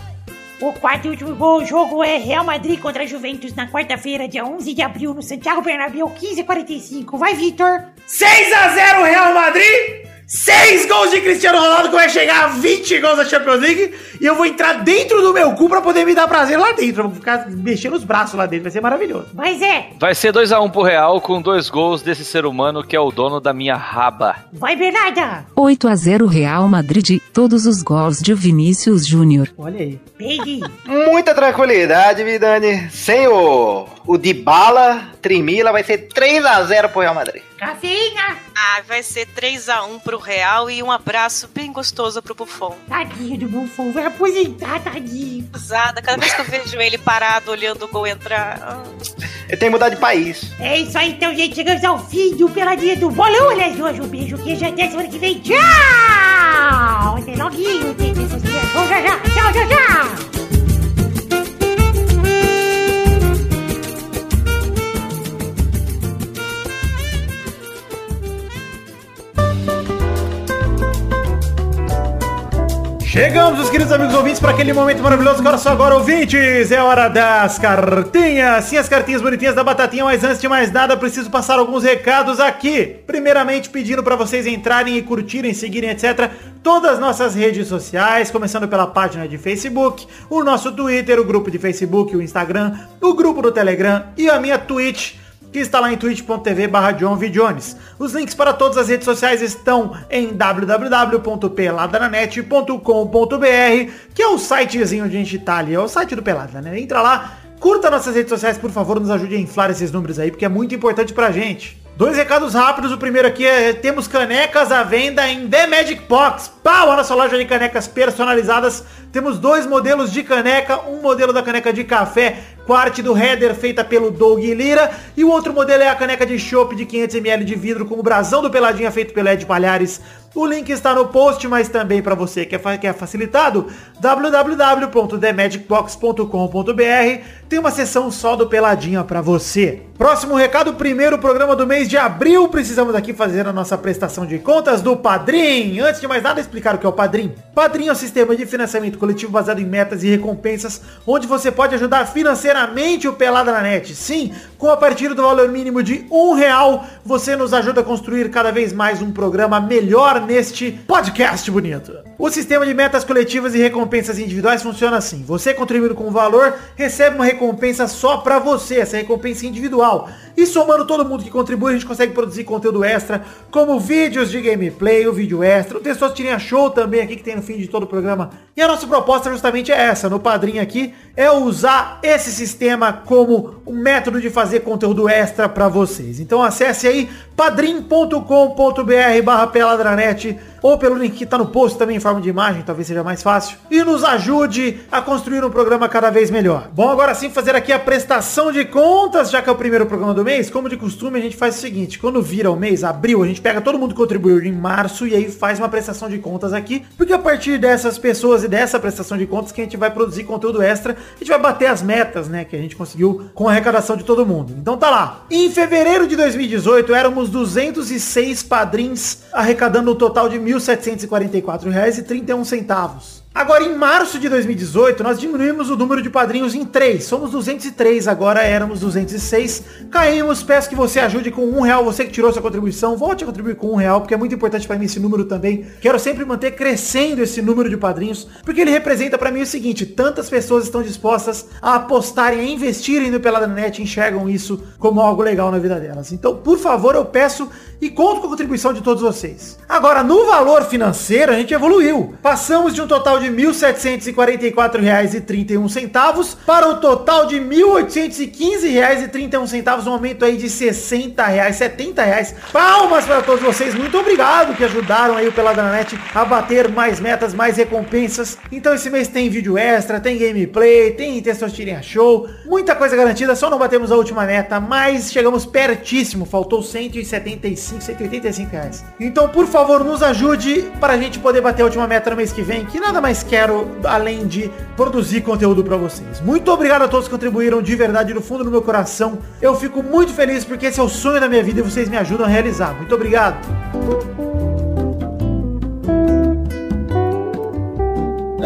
O quarto e último gol, jogo é Real Madrid contra Juventus na quarta-feira, dia 11 de abril, no Santiago Bernabéu, 15h45. Vai, Vitor. 6x0 Real Madrid. 6 gols de Cristiano Ronaldo que vai chegar a 20 gols da Champions League e eu vou entrar dentro do meu cu pra poder me dar prazer lá dentro. Eu vou ficar mexendo os braços lá dentro, vai ser maravilhoso. Vai, Zé. Vai ser 2x1 pro Real com dois gols desse ser humano que é o dono da minha raba. Vai, Bernarda. 8 a 0 Real Madrid, todos os gols de Vinícius Júnior. Olha aí. Peide. Muita tranquilidade, Vidani. Sem o, Dybala, Trimila, vai ser 3x0 pro Real Madrid. Cafeína. Ah, vai ser 3x1 pro Real e um abraço bem gostoso pro Buffon. Tadinho do Buffon, vai aposentar, tadinho. Usada, cada vez que eu vejo ele parado olhando o gol entrar. ah, Ele tem que mudar de país. É isso aí, então, gente. Chegamos ao fim do Peladinha do Bolão. Aliás, hoje um beijo, queijo. Até semana que vem. Tchau! Até loguinho. Já já, já. Tchau, tchau, tchau. Chegamos, os queridos amigos ouvintes, para aquele momento maravilhoso. Agora só agora, ouvintes, é hora das cartinhas. Sim, as cartinhas bonitinhas da Batatinha, mas antes de mais nada, preciso passar alguns recados aqui. Primeiramente, pedindo para vocês entrarem e curtirem, seguirem, etc. Todas as nossas redes sociais, começando pela página de Facebook, o nosso Twitter, o grupo de Facebook, o Instagram, o grupo do Telegram e a minha Twitch que está lá em twitch.tv barra. Os links para todas as redes sociais estão em www.peladananet.com.br, que é o sitezinho onde a gente tá ali, é o site do Pelada, né? Entra lá, curta nossas redes sociais, por favor, nos ajude a inflar esses números aí, porque é muito importante pra gente. Dois recados rápidos, o primeiro aqui é, temos canecas à venda em The Magic Box. Pau, a nossa loja de canecas personalizadas. Temos dois modelos de caneca, um modelo da caneca de café com a arte do header feita pelo Doug Lira. E o outro modelo é a caneca de chopp de 500ml de vidro com o brasão do Peladinha feito pelo Ed Palhares. O link está no post, mas também para você que é, que é facilitado, www.themagicbox.com.br tem uma seção só do Peladinha para você. Próximo recado, primeiro programa do mês de abril, precisamos aqui fazer a nossa prestação de contas do Padrim. Antes de mais nada, explicar o que é o Padrim. Padrim é um sistema de financiamento coletivo baseado em metas e recompensas, onde você pode ajudar financeiramente o Pelada na Net. Sim, com a partir do valor mínimo de um real, você nos ajuda a construir cada vez mais um programa melhor neste podcast bonito. O sistema de metas coletivas e recompensas individuais funciona assim. Você contribuindo com valor, recebe uma recompensa só pra você, essa recompensa individual. E somando todo mundo que contribui, a gente consegue produzir conteúdo extra, como vídeos de gameplay, o vídeo extra, o Testosterinha Show também aqui que tem no fim de todo o programa. E a nossa proposta justamente é essa, no padrinho aqui, é usar esse sistema como um método de fazer conteúdo extra pra vocês. Então acesse aí padrim.com.br barra peladranet ou pelo link que tá no post também em forma de imagem, talvez seja mais fácil. E nos ajude a construir um programa cada vez melhor. Bom, agora sim fazer aqui a prestação de contas, já que é o primeiro programa do mês. Como de costume, a gente faz o seguinte, quando vira o mês, abril, a gente pega todo mundo que contribuiu em março e aí faz uma prestação de contas aqui, porque a partir dessas pessoas e dessa prestação de contas que a gente vai produzir conteúdo extra, a gente vai bater as metas, né, que a gente conseguiu com a arrecadação de todo mundo. Então tá lá. Em fevereiro de 2018, éramos 206 padrinhos arrecadando um total de R$ 1.744,31 centavos. Agora, em março de 2018, nós diminuímos o número de padrinhos em 3. Somos 203, agora éramos 206. Caímos, peço que você ajude com um real. Você que tirou sua contribuição, volte a contribuir com um real, porque é muito importante para mim esse número também. Quero sempre manter crescendo esse número de padrinhos, porque ele representa para mim o seguinte, tantas pessoas estão dispostas a apostarem, a investirem no Peladranet, enxergam isso como algo legal na vida delas. Então, por favor, eu peço e conto com a contribuição de todos vocês. Agora, no valor financeiro, a gente evoluiu. Passamos de um total de 1.744,31 para o total de R$ 1.815,31, um aumento aí de 60 reais, 70 reais. Palmas para todos vocês, muito obrigado que ajudaram aí o Peladranet a bater mais metas, mais recompensas. Então esse mês tem vídeo extra, tem gameplay, tem Testosterona Show, muita coisa garantida, só não batemos a última meta, mas chegamos pertíssimo, faltou 175 185, 185 reais. Então, por favor, nos ajude para a gente poder bater a última meta no mês que vem, que nada mais quero além de produzir conteúdo para vocês. Muito obrigado a todos que contribuíram de verdade no fundo do meu coração. Eu fico muito feliz porque esse é o sonho da minha vida e vocês me ajudam a realizar. Muito obrigado.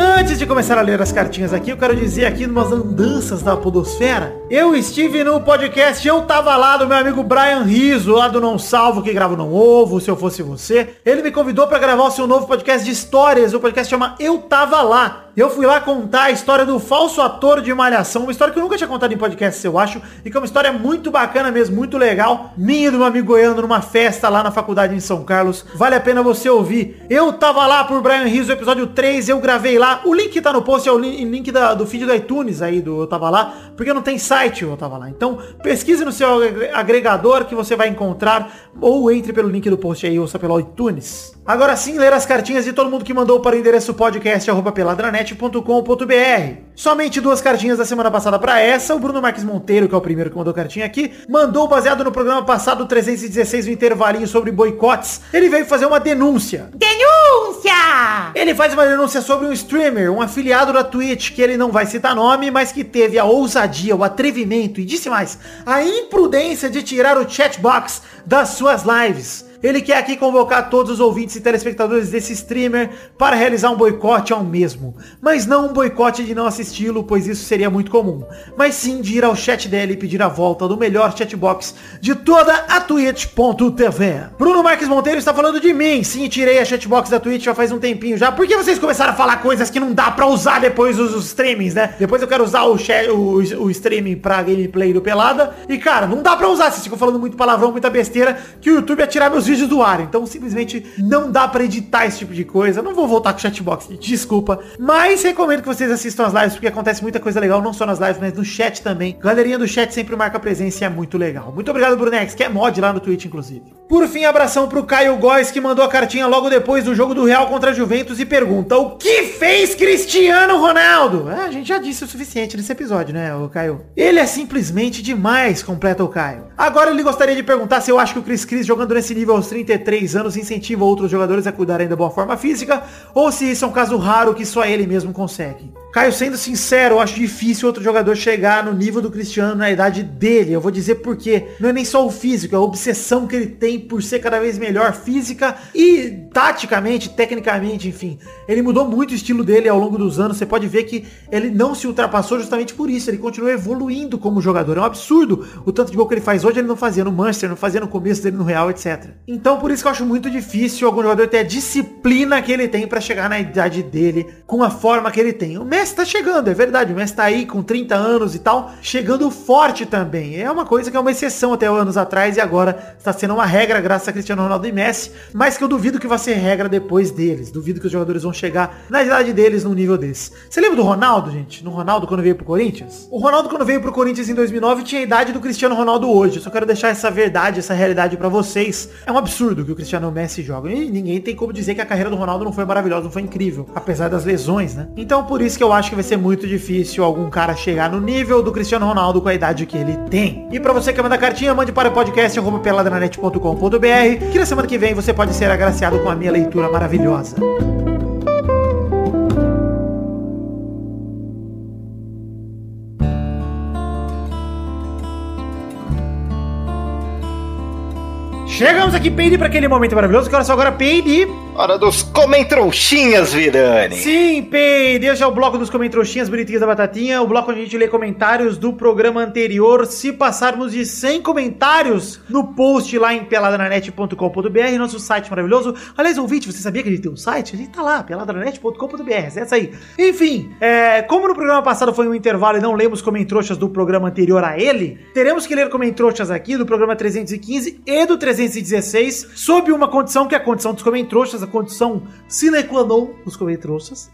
Antes de começar a ler as cartinhas aqui, eu quero dizer aqui umas andanças da podosfera. Eu estive no podcast Eu Tava Lá do meu amigo Brian Riso, lá do Não Salvo, que grava Não Ovo, Se Eu Fosse Você. Ele me convidou para gravar o seu novo podcast de histórias. O podcast chama Eu Tava Lá. Eu fui lá contar a história do falso ator de Malhação, uma história que eu nunca tinha contado em podcast, eu acho, e que é uma história muito bacana mesmo, muito legal. Minha do meu amigo Goiano numa festa lá na faculdade em São Carlos. Vale a pena você ouvir. Eu tava lá por Brian Riso, episódio 3, eu gravei lá. O link tá no post, é o link da, do feed do iTunes aí do Eu Tava Lá, porque não tem site Eu Tava Lá. Então, pesquise no seu agregador que você vai encontrar, ou entre pelo link do post aí, ouça pelo iTunes. Agora sim, ler as cartinhas de todo mundo que mandou para o endereço podcast.peladranet.com.br. Somente duas cartinhas da semana passada para essa. O Bruno Marques Monteiro, que é o primeiro que mandou cartinha aqui, mandou baseado no programa passado 316, o intervalinho sobre boicotes. Ele veio fazer uma denúncia. Denúncia! Ele faz uma denúncia sobre um streamer, um afiliado da Twitch, que ele não vai citar nome, mas que teve a ousadia, o atrevimento e disse mais, a imprudência de tirar o chatbox das suas lives. Ele quer aqui convocar todos os ouvintes e telespectadores desse streamer para realizar um boicote ao mesmo. Mas não um boicote de não assisti-lo, pois isso seria muito comum. Mas sim de ir ao chat dele e pedir a volta do melhor chatbox de toda a Twitch.tv. Bruno Marques Monteiro está falando de mim. Sim, tirei a chatbox da Twitch já faz um tempinho já. Por que vocês começaram a falar coisas que não dá pra usar depois os, os streamings, né? Depois eu quero usar o, chat, o, o streaming pra gameplay do Pelada. E cara, não dá pra usar. Vocês ficam falando muito palavrão, muita besteira, que o YouTube ia tirar meus vídeos do ar. Então simplesmente não dá pra editar esse tipo de coisa. Não vou voltar com o chatbox, desculpa. Mas recomendo que vocês assistam as lives, porque acontece muita coisa legal, não só nas lives, mas no chat também. Galerinha do chat sempre marca presença e é muito legal. Muito obrigado, Brunex, que é mod lá no Twitch, inclusive. Por fim, abração pro Caio Góes, que mandou a cartinha logo depois do jogo do Real contra a Juventus e pergunta, o que fez Cristiano Ronaldo? É, a gente já disse o suficiente nesse episódio, né, o Caio? Ele é simplesmente demais, completa o Caio. Agora ele gostaria de perguntar se eu acho que o Cris Cris jogando nesse nível aos 33 anos incentiva outros jogadores a cuidarem da boa forma física, ou se isso é um caso raro que só ele mesmo consegue. Caio, sendo sincero, eu acho difícil outro jogador chegar no nível do Cristiano na idade dele. Eu vou dizer por quê. Não é nem só o físico, é a obsessão que ele tem por ser cada vez melhor física e taticamente, tecnicamente, enfim. Ele mudou muito o estilo dele ao longo dos anos. Você pode ver que ele não se ultrapassou justamente por isso. Ele continua evoluindo como jogador. É um absurdo o tanto de gol que ele faz hoje ele não fazia no Manchester, não fazia no começo dele no Real, etc. Então por isso que eu acho muito difícil algum jogador ter a disciplina que ele tem para chegar na idade dele com a forma que ele tem. O Messi tá chegando, é verdade. O Messi tá aí com 30 anos e tal, chegando forte também. É uma coisa que é uma exceção até anos atrás e agora está sendo uma regra graças a Cristiano Ronaldo e Messi, mas que eu duvido que vai ser regra depois deles. Duvido que os jogadores vão chegar na idade deles num nível desse. Você lembra do Ronaldo, gente? No Ronaldo quando veio pro Corinthians? O Ronaldo quando veio pro Corinthians em 2009 tinha a idade do Cristiano Ronaldo hoje. Eu só quero deixar essa verdade, essa realidade para vocês. É um absurdo que o Cristiano Messi joga. E ninguém tem como dizer que a carreira do Ronaldo não foi maravilhosa, não foi incrível, apesar das lesões, né? Então por isso que eu acho que vai ser muito difícil algum cara chegar no nível do Cristiano Ronaldo com a idade que ele tem. E para você que manda cartinha, mande para o podcast peladranet.com.br que na semana que vem você pode ser agraciado com a minha leitura maravilhosa. Chegamos aqui, Peide, para aquele momento maravilhoso. Que hora só agora, Peide? Hora dos Comentrouxinhas, Vidani. Sim, Peide, esse é o bloco dos comentroxinhas bonitinhos da Batatinha, o bloco onde a gente lê comentários do programa anterior. Se passarmos de 100 comentários no post lá em peladananet.com.br, nosso site maravilhoso. Aliás, ouvinte, você sabia que a gente tem um site? A gente tá lá, peladananet.com.br, essa aí. Enfim, é, como no programa passado foi um intervalo e não lemos comentroxas do programa anterior a ele, teremos que ler comentroxas aqui do programa 315 e do 316, sob uma condição que é a condição dos comentroxas, a condição sine qua non dos comentroxas,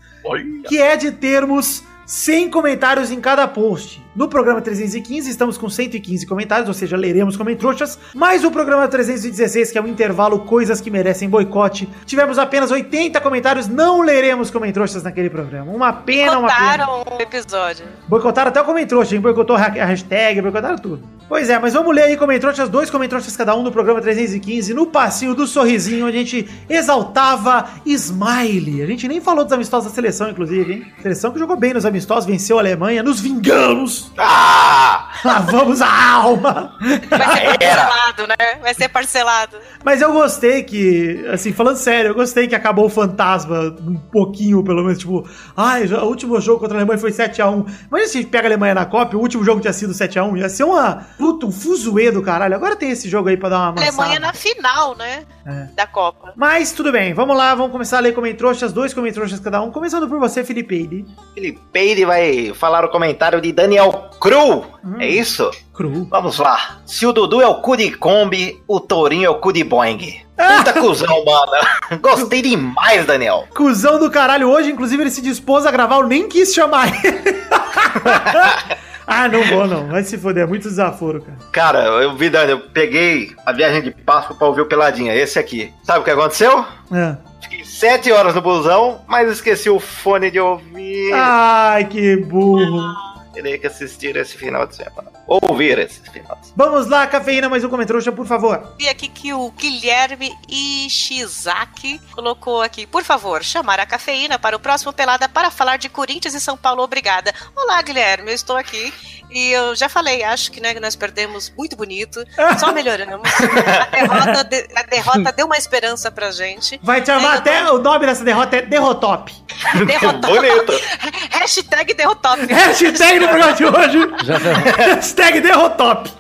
que é de termos 100 comentários em cada post. No programa 315 estamos com 115 comentários, ou seja, leremos comentroxas, mas o programa 316, que é um intervalo coisas que merecem boicote, tivemos apenas 80 comentários, não leremos comentroxas naquele programa. Uma pena, uma pena. Botaram o episódio. Boicotaram até o Comentroxa, hein? Boicotou a hashtag, boicotaram tudo. Pois é, mas vamos ler aí Comentroxas, dois Comentroxas cada um do programa 315, no passinho do sorrisinho, onde a gente exaltava Smiley. A gente nem falou dos amistosos da seleção, inclusive, hein? Seleção que jogou bem nos amistosos, venceu a Alemanha, nos vingamos, Ah! lavamos a alma. Vai ser parcelado, né? Vai ser parcelado. Mas eu gostei que, assim, falando sério, eu gostei que acabou o fantasma um pouquinho, pelo menos, tipo, ai, já- o último jogo contra a Alemanha foi 7x1. Mas se a gente pega a Alemanha na Copa, o último jogo tinha sido 7x1, ia ser uma puta, um fuzuê do caralho. Agora tem esse jogo aí pra dar uma amassada. Alemanha na final, né? É. Da Copa. Mas tudo bem, vamos lá, vamos começar a ler comentroxas, dois comentroxas cada um, começando por você, Felipe Eide. Felipe Peide vai falar o comentário de Daniel Cru. É isso? Cru. Vamos lá. Se o Dudu é o cu de Kombi, o Tourinho é o cu de Boeing. Puta cuzão, mano. Gostei demais, Daniel. Cusão do caralho, hoje, inclusive, ele se dispôs a gravar, eu nem quis chamar ele. ah, não vou não, vai se foder, é muito desaforo, cara. Cara, eu vi, Dani, eu peguei a viagem de Páscoa pra ouvir o Peladinha, esse aqui. Sabe o que aconteceu? É. Fiquei sete horas no busão, mas esqueci o fone de ouvir. Ai, que burro. Terei que assistir esse final de semana. Ouvir esse final de semana. Vamos lá, cafeína, mais um comentário, por favor. Vi aqui que o Guilherme Ishizaki colocou aqui, por favor, chamar a cafeína para o próximo Pelada para falar de Corinthians e São Paulo, obrigada. Olá, Guilherme, eu estou aqui e eu já falei, acho que, né, que nós perdemos muito bonito, só melhoramos. A derrota, de- a derrota deu uma esperança pra gente. Vai te chamar É, eu tô- até o nome dessa derrota é Derrotop. Derrotop. Bonito. Hashtag derrotop. Hashtag no programa de hoje. Já Hashtag Derrotop.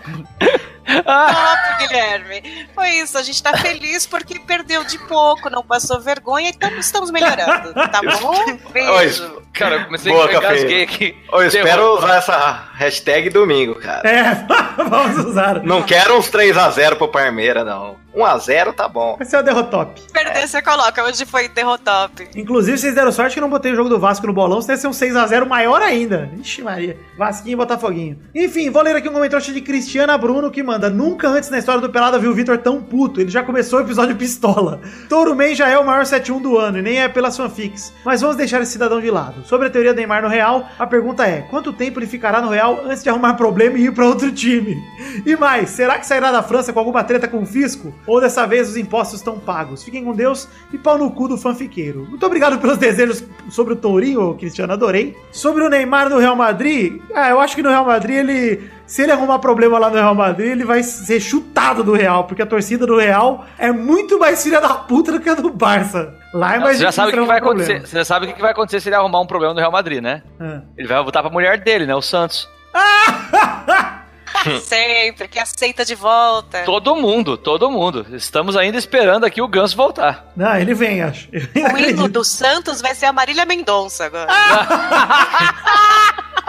Top, Guilherme. Foi isso, a gente tá feliz porque perdeu de pouco, não passou vergonha, então estamos melhorando, tá bom? Beijo. Cara, eu comecei Boa, a engasguei aqui. Eu espero usar essa hashtag domingo, cara. É, vamos usar. Não quero uns 3x0 pro Parmeira, não. 1x0 tá bom. Vai ser o Derrotop. Perder, você coloca. Hoje foi derrotop. Inclusive, vocês deram sorte que eu não botei o jogo do Vasco no bolão, senão ia ser um 6x0 maior ainda. Ixi, Maria. Vasquinho e Botafoguinho. Enfim, vou ler aqui um comentário de Cristiana Bruno que manda: Nunca antes na história do Pelada viu o Vitor tão puto. Ele já começou o episódio pistola. Touro Man já é o maior 7-1 do ano e nem é pelas fanfics. Mas vamos deixar esse cidadão de lado. Sobre a teoria do Neymar no Real, a pergunta é: quanto tempo ele ficará no Real antes de arrumar problema e ir pra outro time? E mais, será que sairá da França com alguma treta com o fisco? Ou dessa vez os impostos estão pagos? Fiquem com Deus e pau no cu do fanfiqueiro. Muito obrigado pelos desejos sobre o Tourinho, Cristiano, adorei. Sobre o Neymar no Real Madrid, ah, eu acho que no Real Madrid ele. Se ele arrumar problema lá no Real Madrid, ele vai ser chutado do Real, porque a torcida do Real é muito mais filha da puta do que a do Barça. Lá é mais Você já sabe o que, que vai acontecer. Você já sabe o que vai acontecer se ele arrumar um problema no Real Madrid, né? Ah. Ele vai voltar pra mulher dele, né? O Santos. Sempre, que aceita de volta. Todo mundo, todo mundo. Estamos ainda esperando aqui o Ganso voltar. Não, ele vem, acho. Eu O hino do Santos vai ser a Marília Mendonça agora.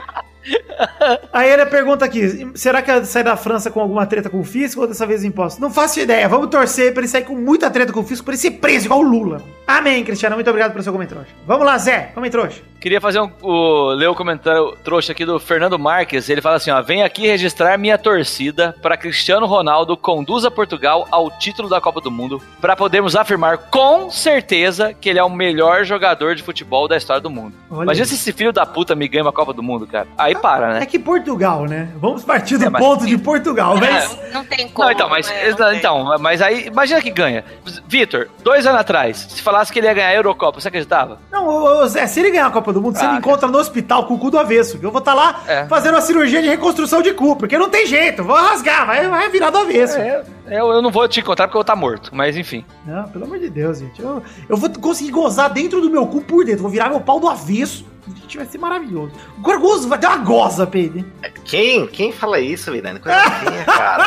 Aí ele pergunta aqui: será que sai da França com alguma treta com o fisco ou dessa vez imposto? Não faço ideia. Vamos torcer pra ele sair com muita treta com o fisco, pra ele ser preso igual o Lula. Amém, Cristiano. Muito obrigado pelo seu comentário. Vamos lá, Zé. Comentário. Queria fazer um, o, ler o comentário trouxa aqui do Fernando Marques. Ele fala assim: ó, vem aqui registrar minha torcida para Cristiano Ronaldo conduza Portugal ao título da Copa do Mundo para podermos afirmar com certeza que ele é o melhor jogador de futebol da história do mundo. Olha Imagina se esse filho da puta me ganha uma Copa do Mundo, cara. Aí para, É né? que Portugal, né? Vamos partir do É, mas- ponto de Portugal, mas. Não, não tem como. Não, então, mas, né? Não tem. então, mas aí, imagina que ganha. Vitor, dois anos atrás, se falasse que ele ia ganhar a Eurocopa, você acreditava? Não, ô, Zé, se ele ganhar a Copa do Mundo, você Ah, me encontra no hospital com o cu do avesso. Eu vou estar lá É. fazendo uma cirurgia de reconstrução de cu, porque não tem jeito. Vou rasgar, vai, vai virar do avesso. É, eu, eu não vou te encontrar porque eu vou estar morto, mas enfim. Não, pelo amor de Deus, gente. Eu, eu vou conseguir gozar dentro do meu cu por dentro. Vou virar meu pau do avesso. Gente, vai ser maravilhoso. O Gorgoso vai ter uma goza, Pedro. Quem? Quem fala isso, Vidani? Coisa feia, cara.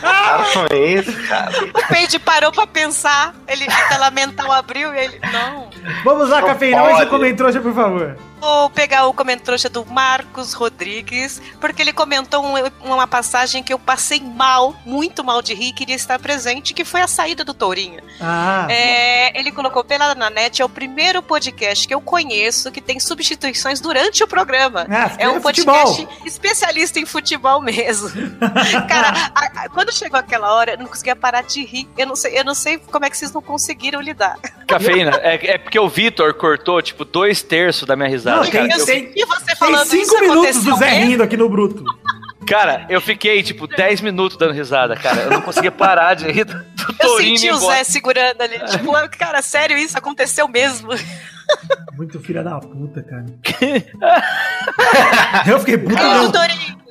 Para com isso, cara. O Peide parou pra pensar. Ele a tela mental abriu e ele. Não. Vamos lá, Não cafeína. Mais um comentário, por favor. Vou pegar o comentário do Marcos Rodrigues, porque ele comentou um- uma passagem que eu passei mal, muito mal de rir, e queria estar presente, que foi a saída do Tourinho. Ah, É, ele colocou pela na net, é o primeiro podcast que eu conheço que tem substituições durante o programa. Ah, é um futebol. podcast especialista em futebol mesmo. Cara, a- a- quando chegou aquela hora, eu não conseguia parar de rir. Eu não sei, eu não sei como é que vocês não conseguiram lidar. Cafeína, é, é porque o Vitor cortou, tipo, dois terços da minha risada. Não, cara, tem- eu, tem- E você Tem falando cinco isso minutos do Zé rindo aqui no Bruto. cara, eu fiquei, tipo, 10 minutos dando risada, cara. Eu não conseguia parar de rir do Eu senti o. Zé segurando ali. Tipo, cara, sério isso? Aconteceu mesmo. Muito filha da puta, cara. eu fiquei puto. Não.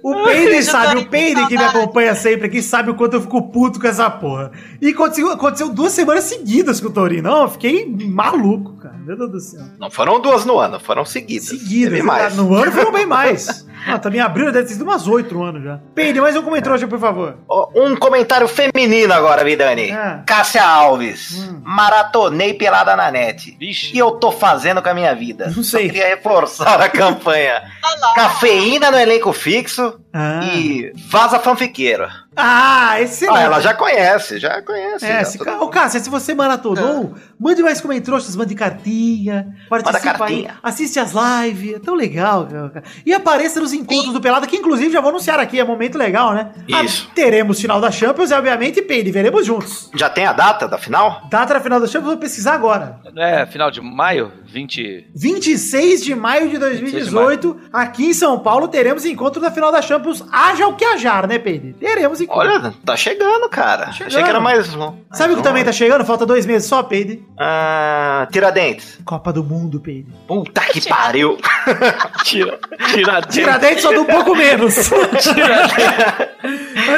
O Peide sabe, o Peide que me acompanha sempre aqui sabe o quanto eu fico puto com essa porra. E aconteceu, aconteceu duas semanas seguidas com o Tourinho. Não, eu fiquei maluco. Meu Deus do céu. Não foram duas no ano, foram seguidas. Seguidas. Teve mais. No ano foram bem mais. Ah, também abriu, deve ter sido umas oito anos já. Peide, mais um comentário, por favor. Um comentário feminino agora, Vidani. Ah. Cássia Alves. Maratonei pelada na net. Vixe. que eu tô fazendo com a minha vida? Não sei. Só queria reforçar a campanha. Lá. Cafeína no elenco fixo Ah, e vaza fanfiqueiro. ah esse Ah, ela já conhece, já conhece. É, já, se, todo ô Cássia, se você maratonou, mande mais comentários, mande cartinha, participa cartinha. aí, assiste as lives, é tão legal, cara. E apareça nos encontros do Pelada, que inclusive já vou anunciar aqui, é momento legal, né? Isso. Ah, teremos final da Champions e, obviamente, Peide, veremos juntos. Já tem a data da final? Data da final da Champions, vou pesquisar agora. É, final de maio, 20. 26 de maio de 2018, aqui em São Paulo, teremos encontro da final da Champions. Haja o que hajar, né, Peide? Teremos encontro. Olha, tá chegando, cara. chegando. Achei que era mais um. Sabe o que também tá chegando? Falta dois meses só, Peide. Ah, Tiradentes. Copa do Mundo, Peide. Puta que pariu. Tira, tira, Tiradentes só do um pouco menos.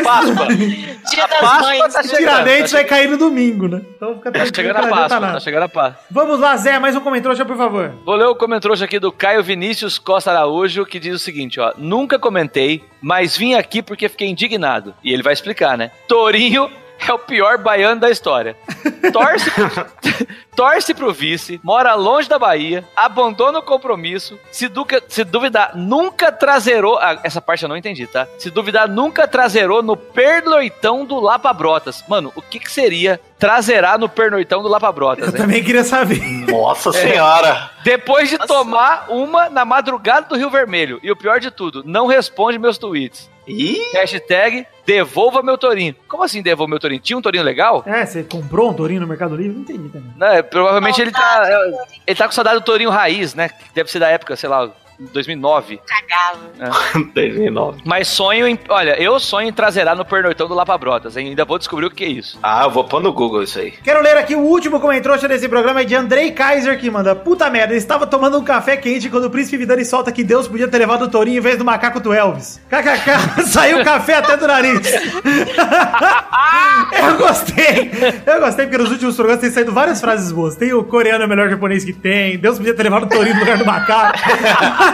Páscoa. Dia A das Páscoa Mães. tá chegando. Tiradentes tá vai cair no domingo, né? Então fica Tá tranquilo. chegando a Páscoa, tá chegando a Páscoa. Vamos lá, Zé, mais um comentário, por favor. Vou ler o comentário aqui do Caio Vinícius Costa Araújo, que diz o seguinte, ó. Nunca comentei, mas vim aqui porque fiquei indignado. E ele vai explicar, né? Tourinho é o pior baiano da história. Torce, torce pro vice, mora longe da Bahia, abandona o compromisso, se, duca- se duvidar, nunca trazerou... ah, essa parte eu não entendi, tá? Se duvidar, nunca trazerou no pernoitão do Lapa Brotas. Mano, o que que seria trazerá no pernoitão do Lapa Brotas, Eu hein? também queria saber. Nossa senhora. Depois de tomar uma na madrugada do Rio Vermelho. E o pior de tudo, não responde meus tweets. Ih, Hashtag devolva meu tourinho. Como assim devolva meu tourinho? Tinha um tourinho legal? É, você comprou um tourinho no Mercado Livre? Não entendi também. Não, é, provavelmente ele tá. é, Ele tá com saudade do tourinho raiz, né? Que deve ser da época, sei lá, 2009. Cagava. 2009. Mas sonho em. Olha, eu sonho em trazerá no pernoitão do Lapa Brotas. hein? Ainda vou descobrir o que é isso. Ah, eu vou pôr no Google isso aí. Quero ler aqui o último comentário desse programa é de Andrei Kaiser, que manda Puta merda, ele estava tomando um café quente quando o príncipe Vidani solta que Deus podia ter levado o tourinho em vez do macaco do Elvis. KKK, saiu café até do nariz. eu gostei. Eu gostei porque nos últimos programas tem saído várias frases boas. Tem o coreano é o melhor japonês que tem, Deus podia ter levado o tourinho no lugar do macaco.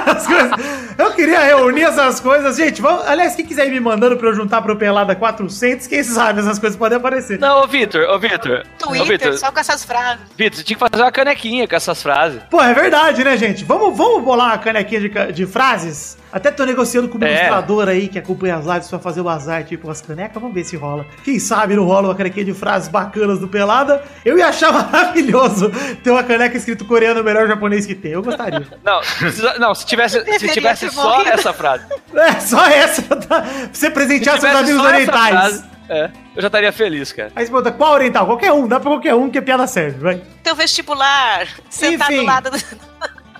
As coisas- Eu queria reunir essas coisas. Gente, vamos... aliás, quem quiser ir me mandando pra eu juntar pro Pelada 400, quem sabe essas coisas podem aparecer. Não, ô Vitor, ô Vitor. Ô Twitter, Vitor, só com essas frases. Vitor, você tinha que fazer uma canequinha com essas frases. Pô, é verdade, né, gente? Vamos, vamos bolar uma canequinha de, de frases? Até tô negociando com o É. ilustrador aí que acompanha as lives pra fazer o azar, tipo, as canecas. Vamos ver se rola. Quem sabe não rola uma canequinha de frases bacanas do Pelada. Eu ia achar maravilhoso ter uma caneca escrito coreano, o melhor japonês que tem. Eu gostaria. Não, precisa- não se tivesse, se tivesse só morrido. essa frase. É, só essa. Tá? Pra você Se presentear seus tivesse amigos só essa orientais. frase, é, eu já estaria feliz, cara. Aí você pergunta, qual oriental? Qualquer um, dá pra qualquer um que a piada serve, vai. Teu vestibular, sentar Enfim. do lado do...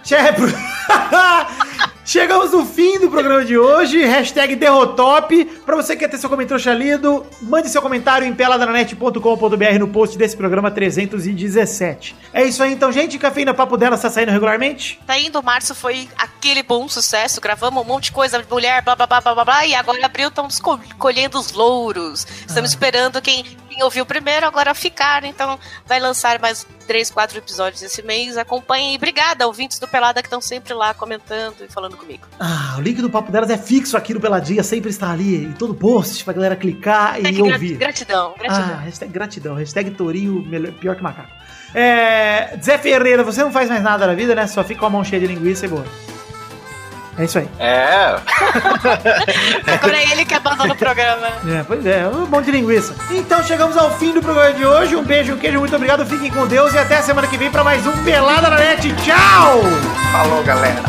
Chegamos no fim do programa de hoje. Hashtag Derrotop. Pra você que quer ter seu comentário lido, mande seu comentário em peladranet.com.br no post desse programa 317. É isso aí então, gente. Cafeína Papo dela está saindo regularmente? Tá indo, março foi aquele bom sucesso. Gravamos um monte de coisa mulher, blá blá blá blá blá, e agora abril estamos colhendo os louros. Estamos esperando quem, quem ouviu primeiro agora ficar. Então vai lançar mais três, quatro episódios esse mês. Acompanhem e obrigada, ouvintes do Pelada que estão sempre lá comentando e falando comigo. Ah, o link do Papo delas é fixo aqui no Peladinha, sempre está ali em todo post pra galera clicar hashtag e ouvir. Gratidão, gratidão. Ah, hashtag gratidão, hashtag Torinho, melhor, pior que macaco. É, Zé Ferreira, você não faz mais nada na vida, né? Só fica com a mão cheia de linguiça e boa. É isso aí. É. Agora é ele que abandona o programa. É, pois é, um monte de linguiça. Então chegamos ao fim do programa de hoje. Um beijo, um queijo, muito obrigado. Fiquem com Deus e até a semana que vem para mais um Pelada na Net. Tchau! Falou, galera.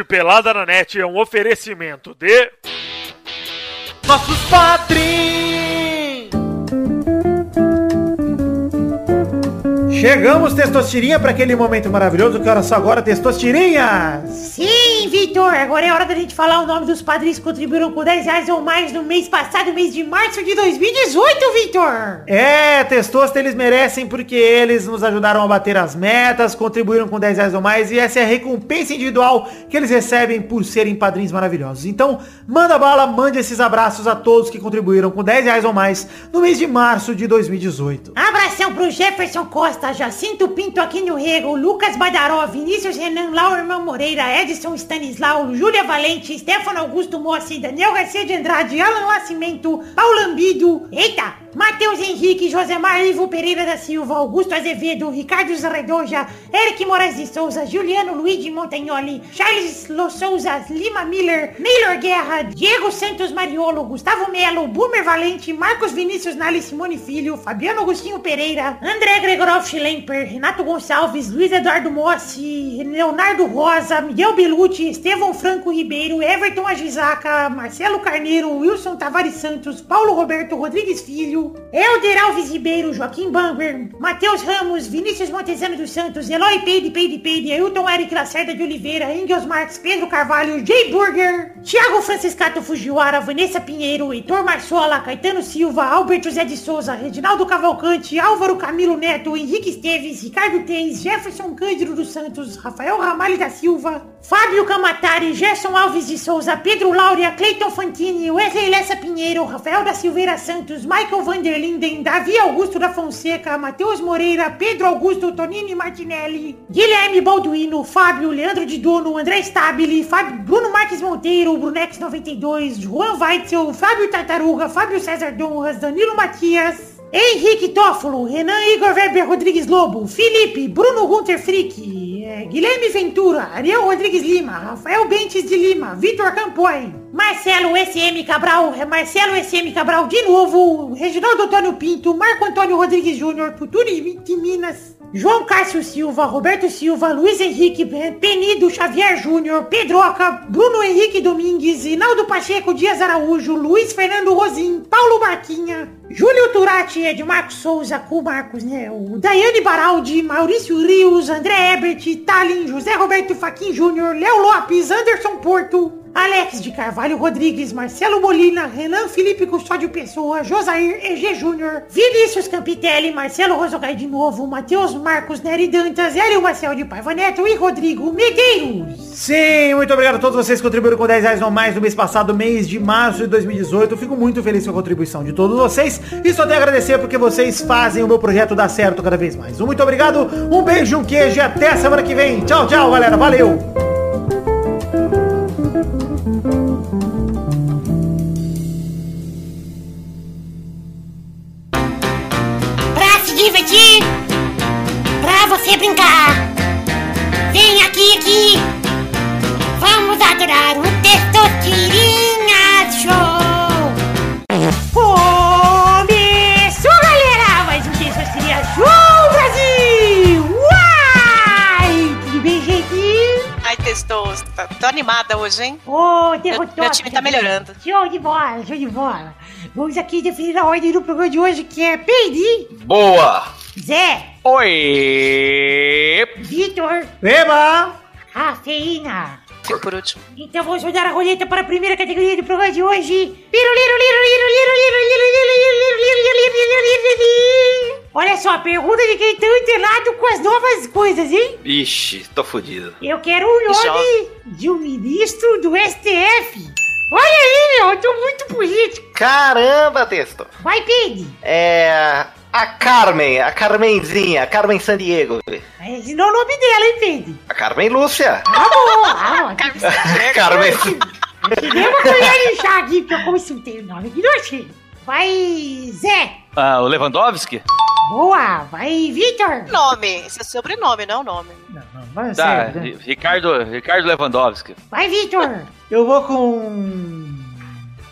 Este Pelada na Net é um oferecimento de. Nossos padrinhos! Chegamos, Testostirinha, para aquele momento maravilhoso. Que hora só agora, Testostirinha? Sim, Vitor. Agora é hora da gente falar o nome dos padrinhos que contribuíram com 10 reais ou mais no mês passado, mês de março de 2018, Vitor. É, Testosta, eles merecem porque eles nos ajudaram a bater as metas, contribuíram com 10 reais ou mais e essa é a recompensa individual que eles recebem por serem padrinhos maravilhosos. Então, manda bala, mande esses abraços a todos que contribuíram com 10 reais ou mais no mês de março de 2018. Abração pro Jefferson Costa, Jacinto Pinto aqui no Rego, Lucas Badaró, Vinícius Renan, Laurman Moreira, Edson Stanislau, Júlia Valente, Stefano Augusto Mossi, Daniel Garcia de Andrade, Alan Nascimento, Paulo Ambido, eita, Matheus Henrique, Josemar Ivo Pereira da Silva, Augusto Azevedo, Ricardo Zarredoja, Eric Moraes de Souza, Juliano Luigi Montagnoli, Charles Los Souza, Lima Miller, Neylor Guerra, Diego Santos Mariolo, Gustavo Melo, Boomer Valente, Marcos Vinícius Nali Simone Filho, Fabiano Agostinho Pereira, André Gregorov Schlemper, Renato Gonçalves, Luiz Eduardo Mossi, Leonardo Rosa, Miguel Belucci, Estevão Franco Ribeiro, Everton Agisaca, Marcelo Carneiro, Wilson Tavares Santos, Paulo Roberto Rodrigues Filho, Helder Alves Ribeiro, Joaquim Banger, Matheus Ramos, Vinícius Montezano dos Santos, Eloy Peide, Peide, Peide, Ailton Eric Lacerda de Oliveira, Engels Marques, Pedro Carvalho, Jay Burger, Thiago Franciscato Fujiwara, Vanessa Pinheiro, Heitor Marçola, Caetano Silva, Albert José de Souza, Reginaldo Cavalcante, Álvaro Camilo Neto, Henrique Esteves, Ricardo Teis, Jefferson Cândido dos Santos, Rafael Ramalho da Silva, Fábio Camatari, Gerson Alves de Souza, Pedro Laura, Cleiton Fantini, Wesley Lessa Pinheiro, Rafael da Silveira Santos, Michael Vanderlinden, Davi Augusto da Fonseca, Matheus Moreira, Pedro Augusto Tonini Martinelli, Guilherme Balduino, Fábio, Leandro de Dono, André Stabile, Fábio, Bruno Marques Monteiro, Brunex 92, Juan Weitzel, Fábio Tartaruga, Fábio César Donras, Danilo Matias, Henrique Toffolo, Renan Igor Weber Rodrigues Lobo, Felipe, Bruno Gunter Frick, é, Guilherme Ventura, Ariel Rodrigues Lima, Rafael Bentes de Lima, Vitor Campoy, Marcelo SM Cabral, Marcelo SM Cabral de novo, Reginaldo Antônio Pinto, Marco Antônio Rodrigues Júnior, Futuro de Minas, João Cássio Silva, Roberto Silva, Luiz Henrique Penido Xavier Júnior, Pedroca, Bruno Henrique Domingues, Inaldo Pacheco Dias Araújo, Luiz Fernando Rosim, Paulo Marquinha, Júlio Turati, Ed Marcos Souza, com Marcos, né? O Daiane Baraldi, Maurício Rios, André Ebert, Talin, José Roberto Faquin Júnior, Léo Lopes, Anderson Porto, Alex de Carvalho Rodrigues, Marcelo Molina, Renan Felipe Custódio Pessoa, Josair EG Júnior, Vinícius Campitelli, Marcelo Rosogai de novo, Matheus Marcos Neri Dantas, Hélio Marcel de Paiva Neto e Rodrigo Medeiros. Sim, muito obrigado a todos vocês que contribuíram com 10 reais ou mais no mês passado, mês de março de 2018. Eu fico muito feliz com a contribuição de todos vocês e só tenho a agradecer porque vocês fazem o meu projeto dar certo cada vez mais. Um muito obrigado, um beijo, um queijo e até semana que vem. Tchau, tchau, galera. Valeu! Pra se divertir, quer brincar? Vem aqui, aqui. Vamos adorar o Testosterinha Show. Começou, galera! Mais um Testosterinha Show, Brasil! Uai! Tudo bem, gente? Ai, testou. Tá- Tô animada hoje, hein? Ô, Meu, derrotou. meu time tá melhorando. Show de bola, show de bola. Vamos aqui definir a ordem do programa de hoje, que é Peidi. Boa! Zé. Oi! Vitor. Eba! Rafeína. Fico por último. Então vamos rodar a roleta para a primeira categoria do programa de hoje. Olha só, a pergunta de quem tá tem enterrado com as novas coisas, hein? Ixi, tô fudido. Eu quero o nome de um ministro do STF. Olha aí, meu, eu tô muito político. Caramba, texto. Vai, Pig. É. A Carmen, a Carmenzinha, a Carmen Sandiego. Esse não é o nome dela, hein, Pedro? A Carmen Lúcia. Ah, bom, ah, bom. Carmen. Dê uma colher aqui, porque eu consultei o nome aqui não achei. Vai, Zé. Ah, o Lewandowski? Boa. Vai, Vitor. Nome. Esse é sobrenome, não nome. Não, não, vai Tá, sério, né? Ri- Ricardo, Ricardo Lewandowski. Vai, Vitor. Eu vou com.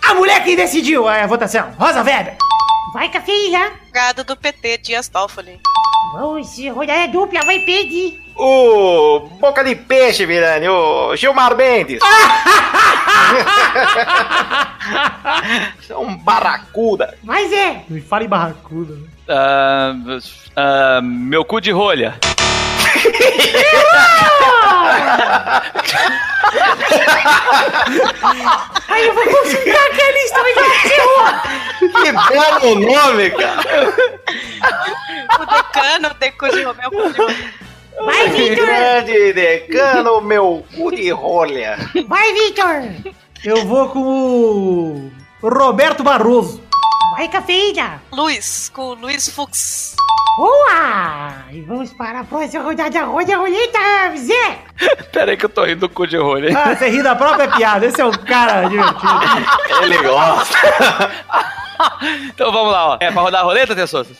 A mulher que decidiu a votação, Rosa Weber. Vai, Cafeína. Gado do PT, Dias Toffoli. Vamos rodar a dupla, vai, Pedro. O Boca de Peixe, Virani, o Gilmar Mendes. Você é um barracuda. Vai, Zé. Me fala em barracuda. Ah, ah, meu cu de rolha. Aí eu vou consultar aqui a lista, mas eu Que belo nome, cara. O decano, o deco de Romeu. de. Vai, Vitor. Grande decano, meu cu de rolha. Vai, Vitor. Eu vou com o. Roberto Barroso. Vai, Cafeína. Luiz, com o Luiz Fux. Boa. E vamos para a próxima rodada. Roda a roleta, Zé. Pera aí que eu tô rindo do cu de rolha. Ah, você ri da própria piada. Esse é um cara divertido. Ele gosta. Então vamos lá, ó. É pra rodar a roleta, Tessosos?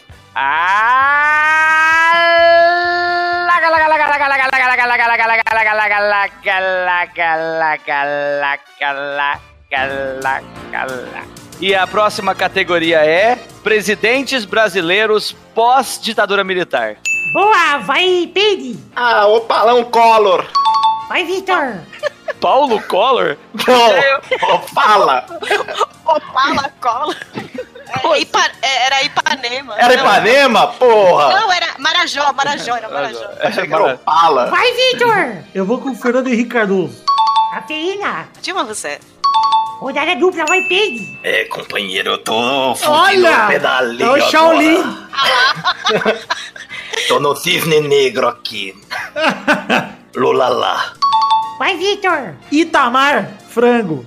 E a próxima categoria é Presidentes Brasileiros pós-ditadura militar. Boa. Vai, Pedro. Ah, o Palão Collor. Vai, Vitor. Paulo Collor? Não, o Fala. Opala, cola. Era, Ipa- era Ipanema. Era Não, Ipanema, porra. Não, era Marajó, Marajó, era Marajó. Achei que era o Pala. Vai, Vitor. Eu vou com o Fernando Henrique Cardoso. Cafeína. Dilma Rousseff. Rodada dupla, vai, Pedro. É, companheiro, eu tô fudido Olha! no pedalinho É o. Shaolin. Tô no cisne negro aqui. Lula lá. Vai, Vitor. Itamar Frango.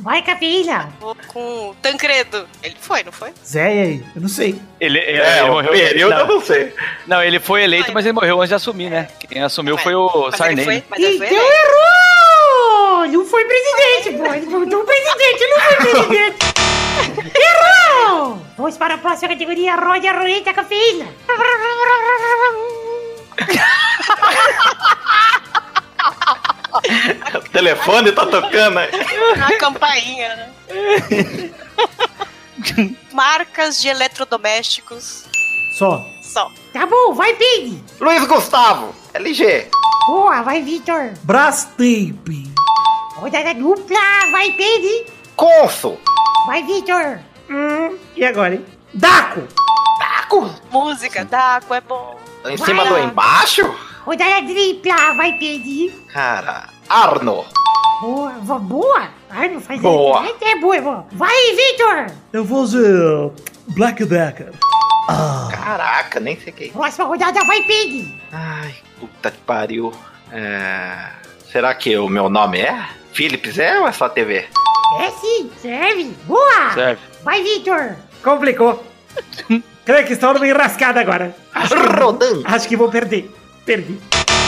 Vai, Cafeína. Vou com o Tancredo. Ele foi, não foi? Zé, e aí? Eu não sei. Ele, ele, É, ele o morreu. eu não, não sei. não, ele foi eleito, mas ele morreu antes de assumir, né? Quem assumiu foi o Mas ele Sarney. foi, mas ele foi eleito. Não foi presidente, pô. Ele foi um presidente, não foi presidente. Errou! Vamos para a próxima categoria. Roda a roleta cafeína. O telefone tá tocando aí. Uma campainha, né? Marcas de eletrodomésticos. Só. Só. Tá bom, vai, Pig. Luiz Gustavo, LG. Boa, vai, Vitor. Brastemp. Rodada dupla, vai, Pig. Consul. Vai, Vitor. Hum, e agora, hein? Daco. Música, Daco é bom. Em cima do embaixo? Rodada tripla, vai, Pig. Cara, Arno. Boa, boa. Ai, não faz Boa. É, é boa, é boa. Vai, Vitor. Eu vou dizer. Black Decker. Caraca, nem sei quem. Próxima rodada, vai, Pig. Ai, puta que pariu. É... Será que o meu nome é? Philips é ou é só TV? É sim, serve. Boa. Serve. Vai, Vitor. Complicou. Creio que estou numa enrascada agora. Acho que, Rodan. acho que vou perder. Perdi.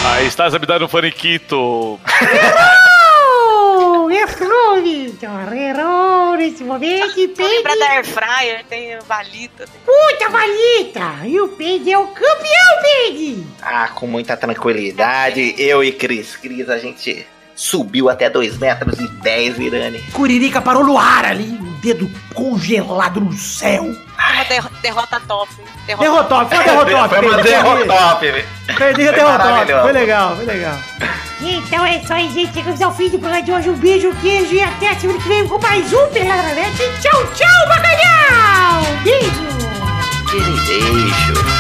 Aí estás a me dar um faniquito. Errou! Errou, Vitor! Errou! esse momento. E Tô lembrando da Peide... Air Fryer, tem valita. Tem... Puta valita! E o Peide é o campeão, Peide! Ah, com muita tranquilidade, eu e Cris. Cris, a gente subiu até 2 metros e 10, Irane. Curirica parou no ar ali, o dedo congelado no céu. Uma derro- derrota top. Derrotou, foi derrotou. Foi uma derrotop, velho. Perdi a derrotou. maravilhoso. Foi legal, foi legal. Então é isso aí, gente. Chegamos ao fim do programa de hoje. Um beijo, queijo e até a semana que vem com mais um Pelada. Tchau, tchau, bacalhau! Beijo! Beijo.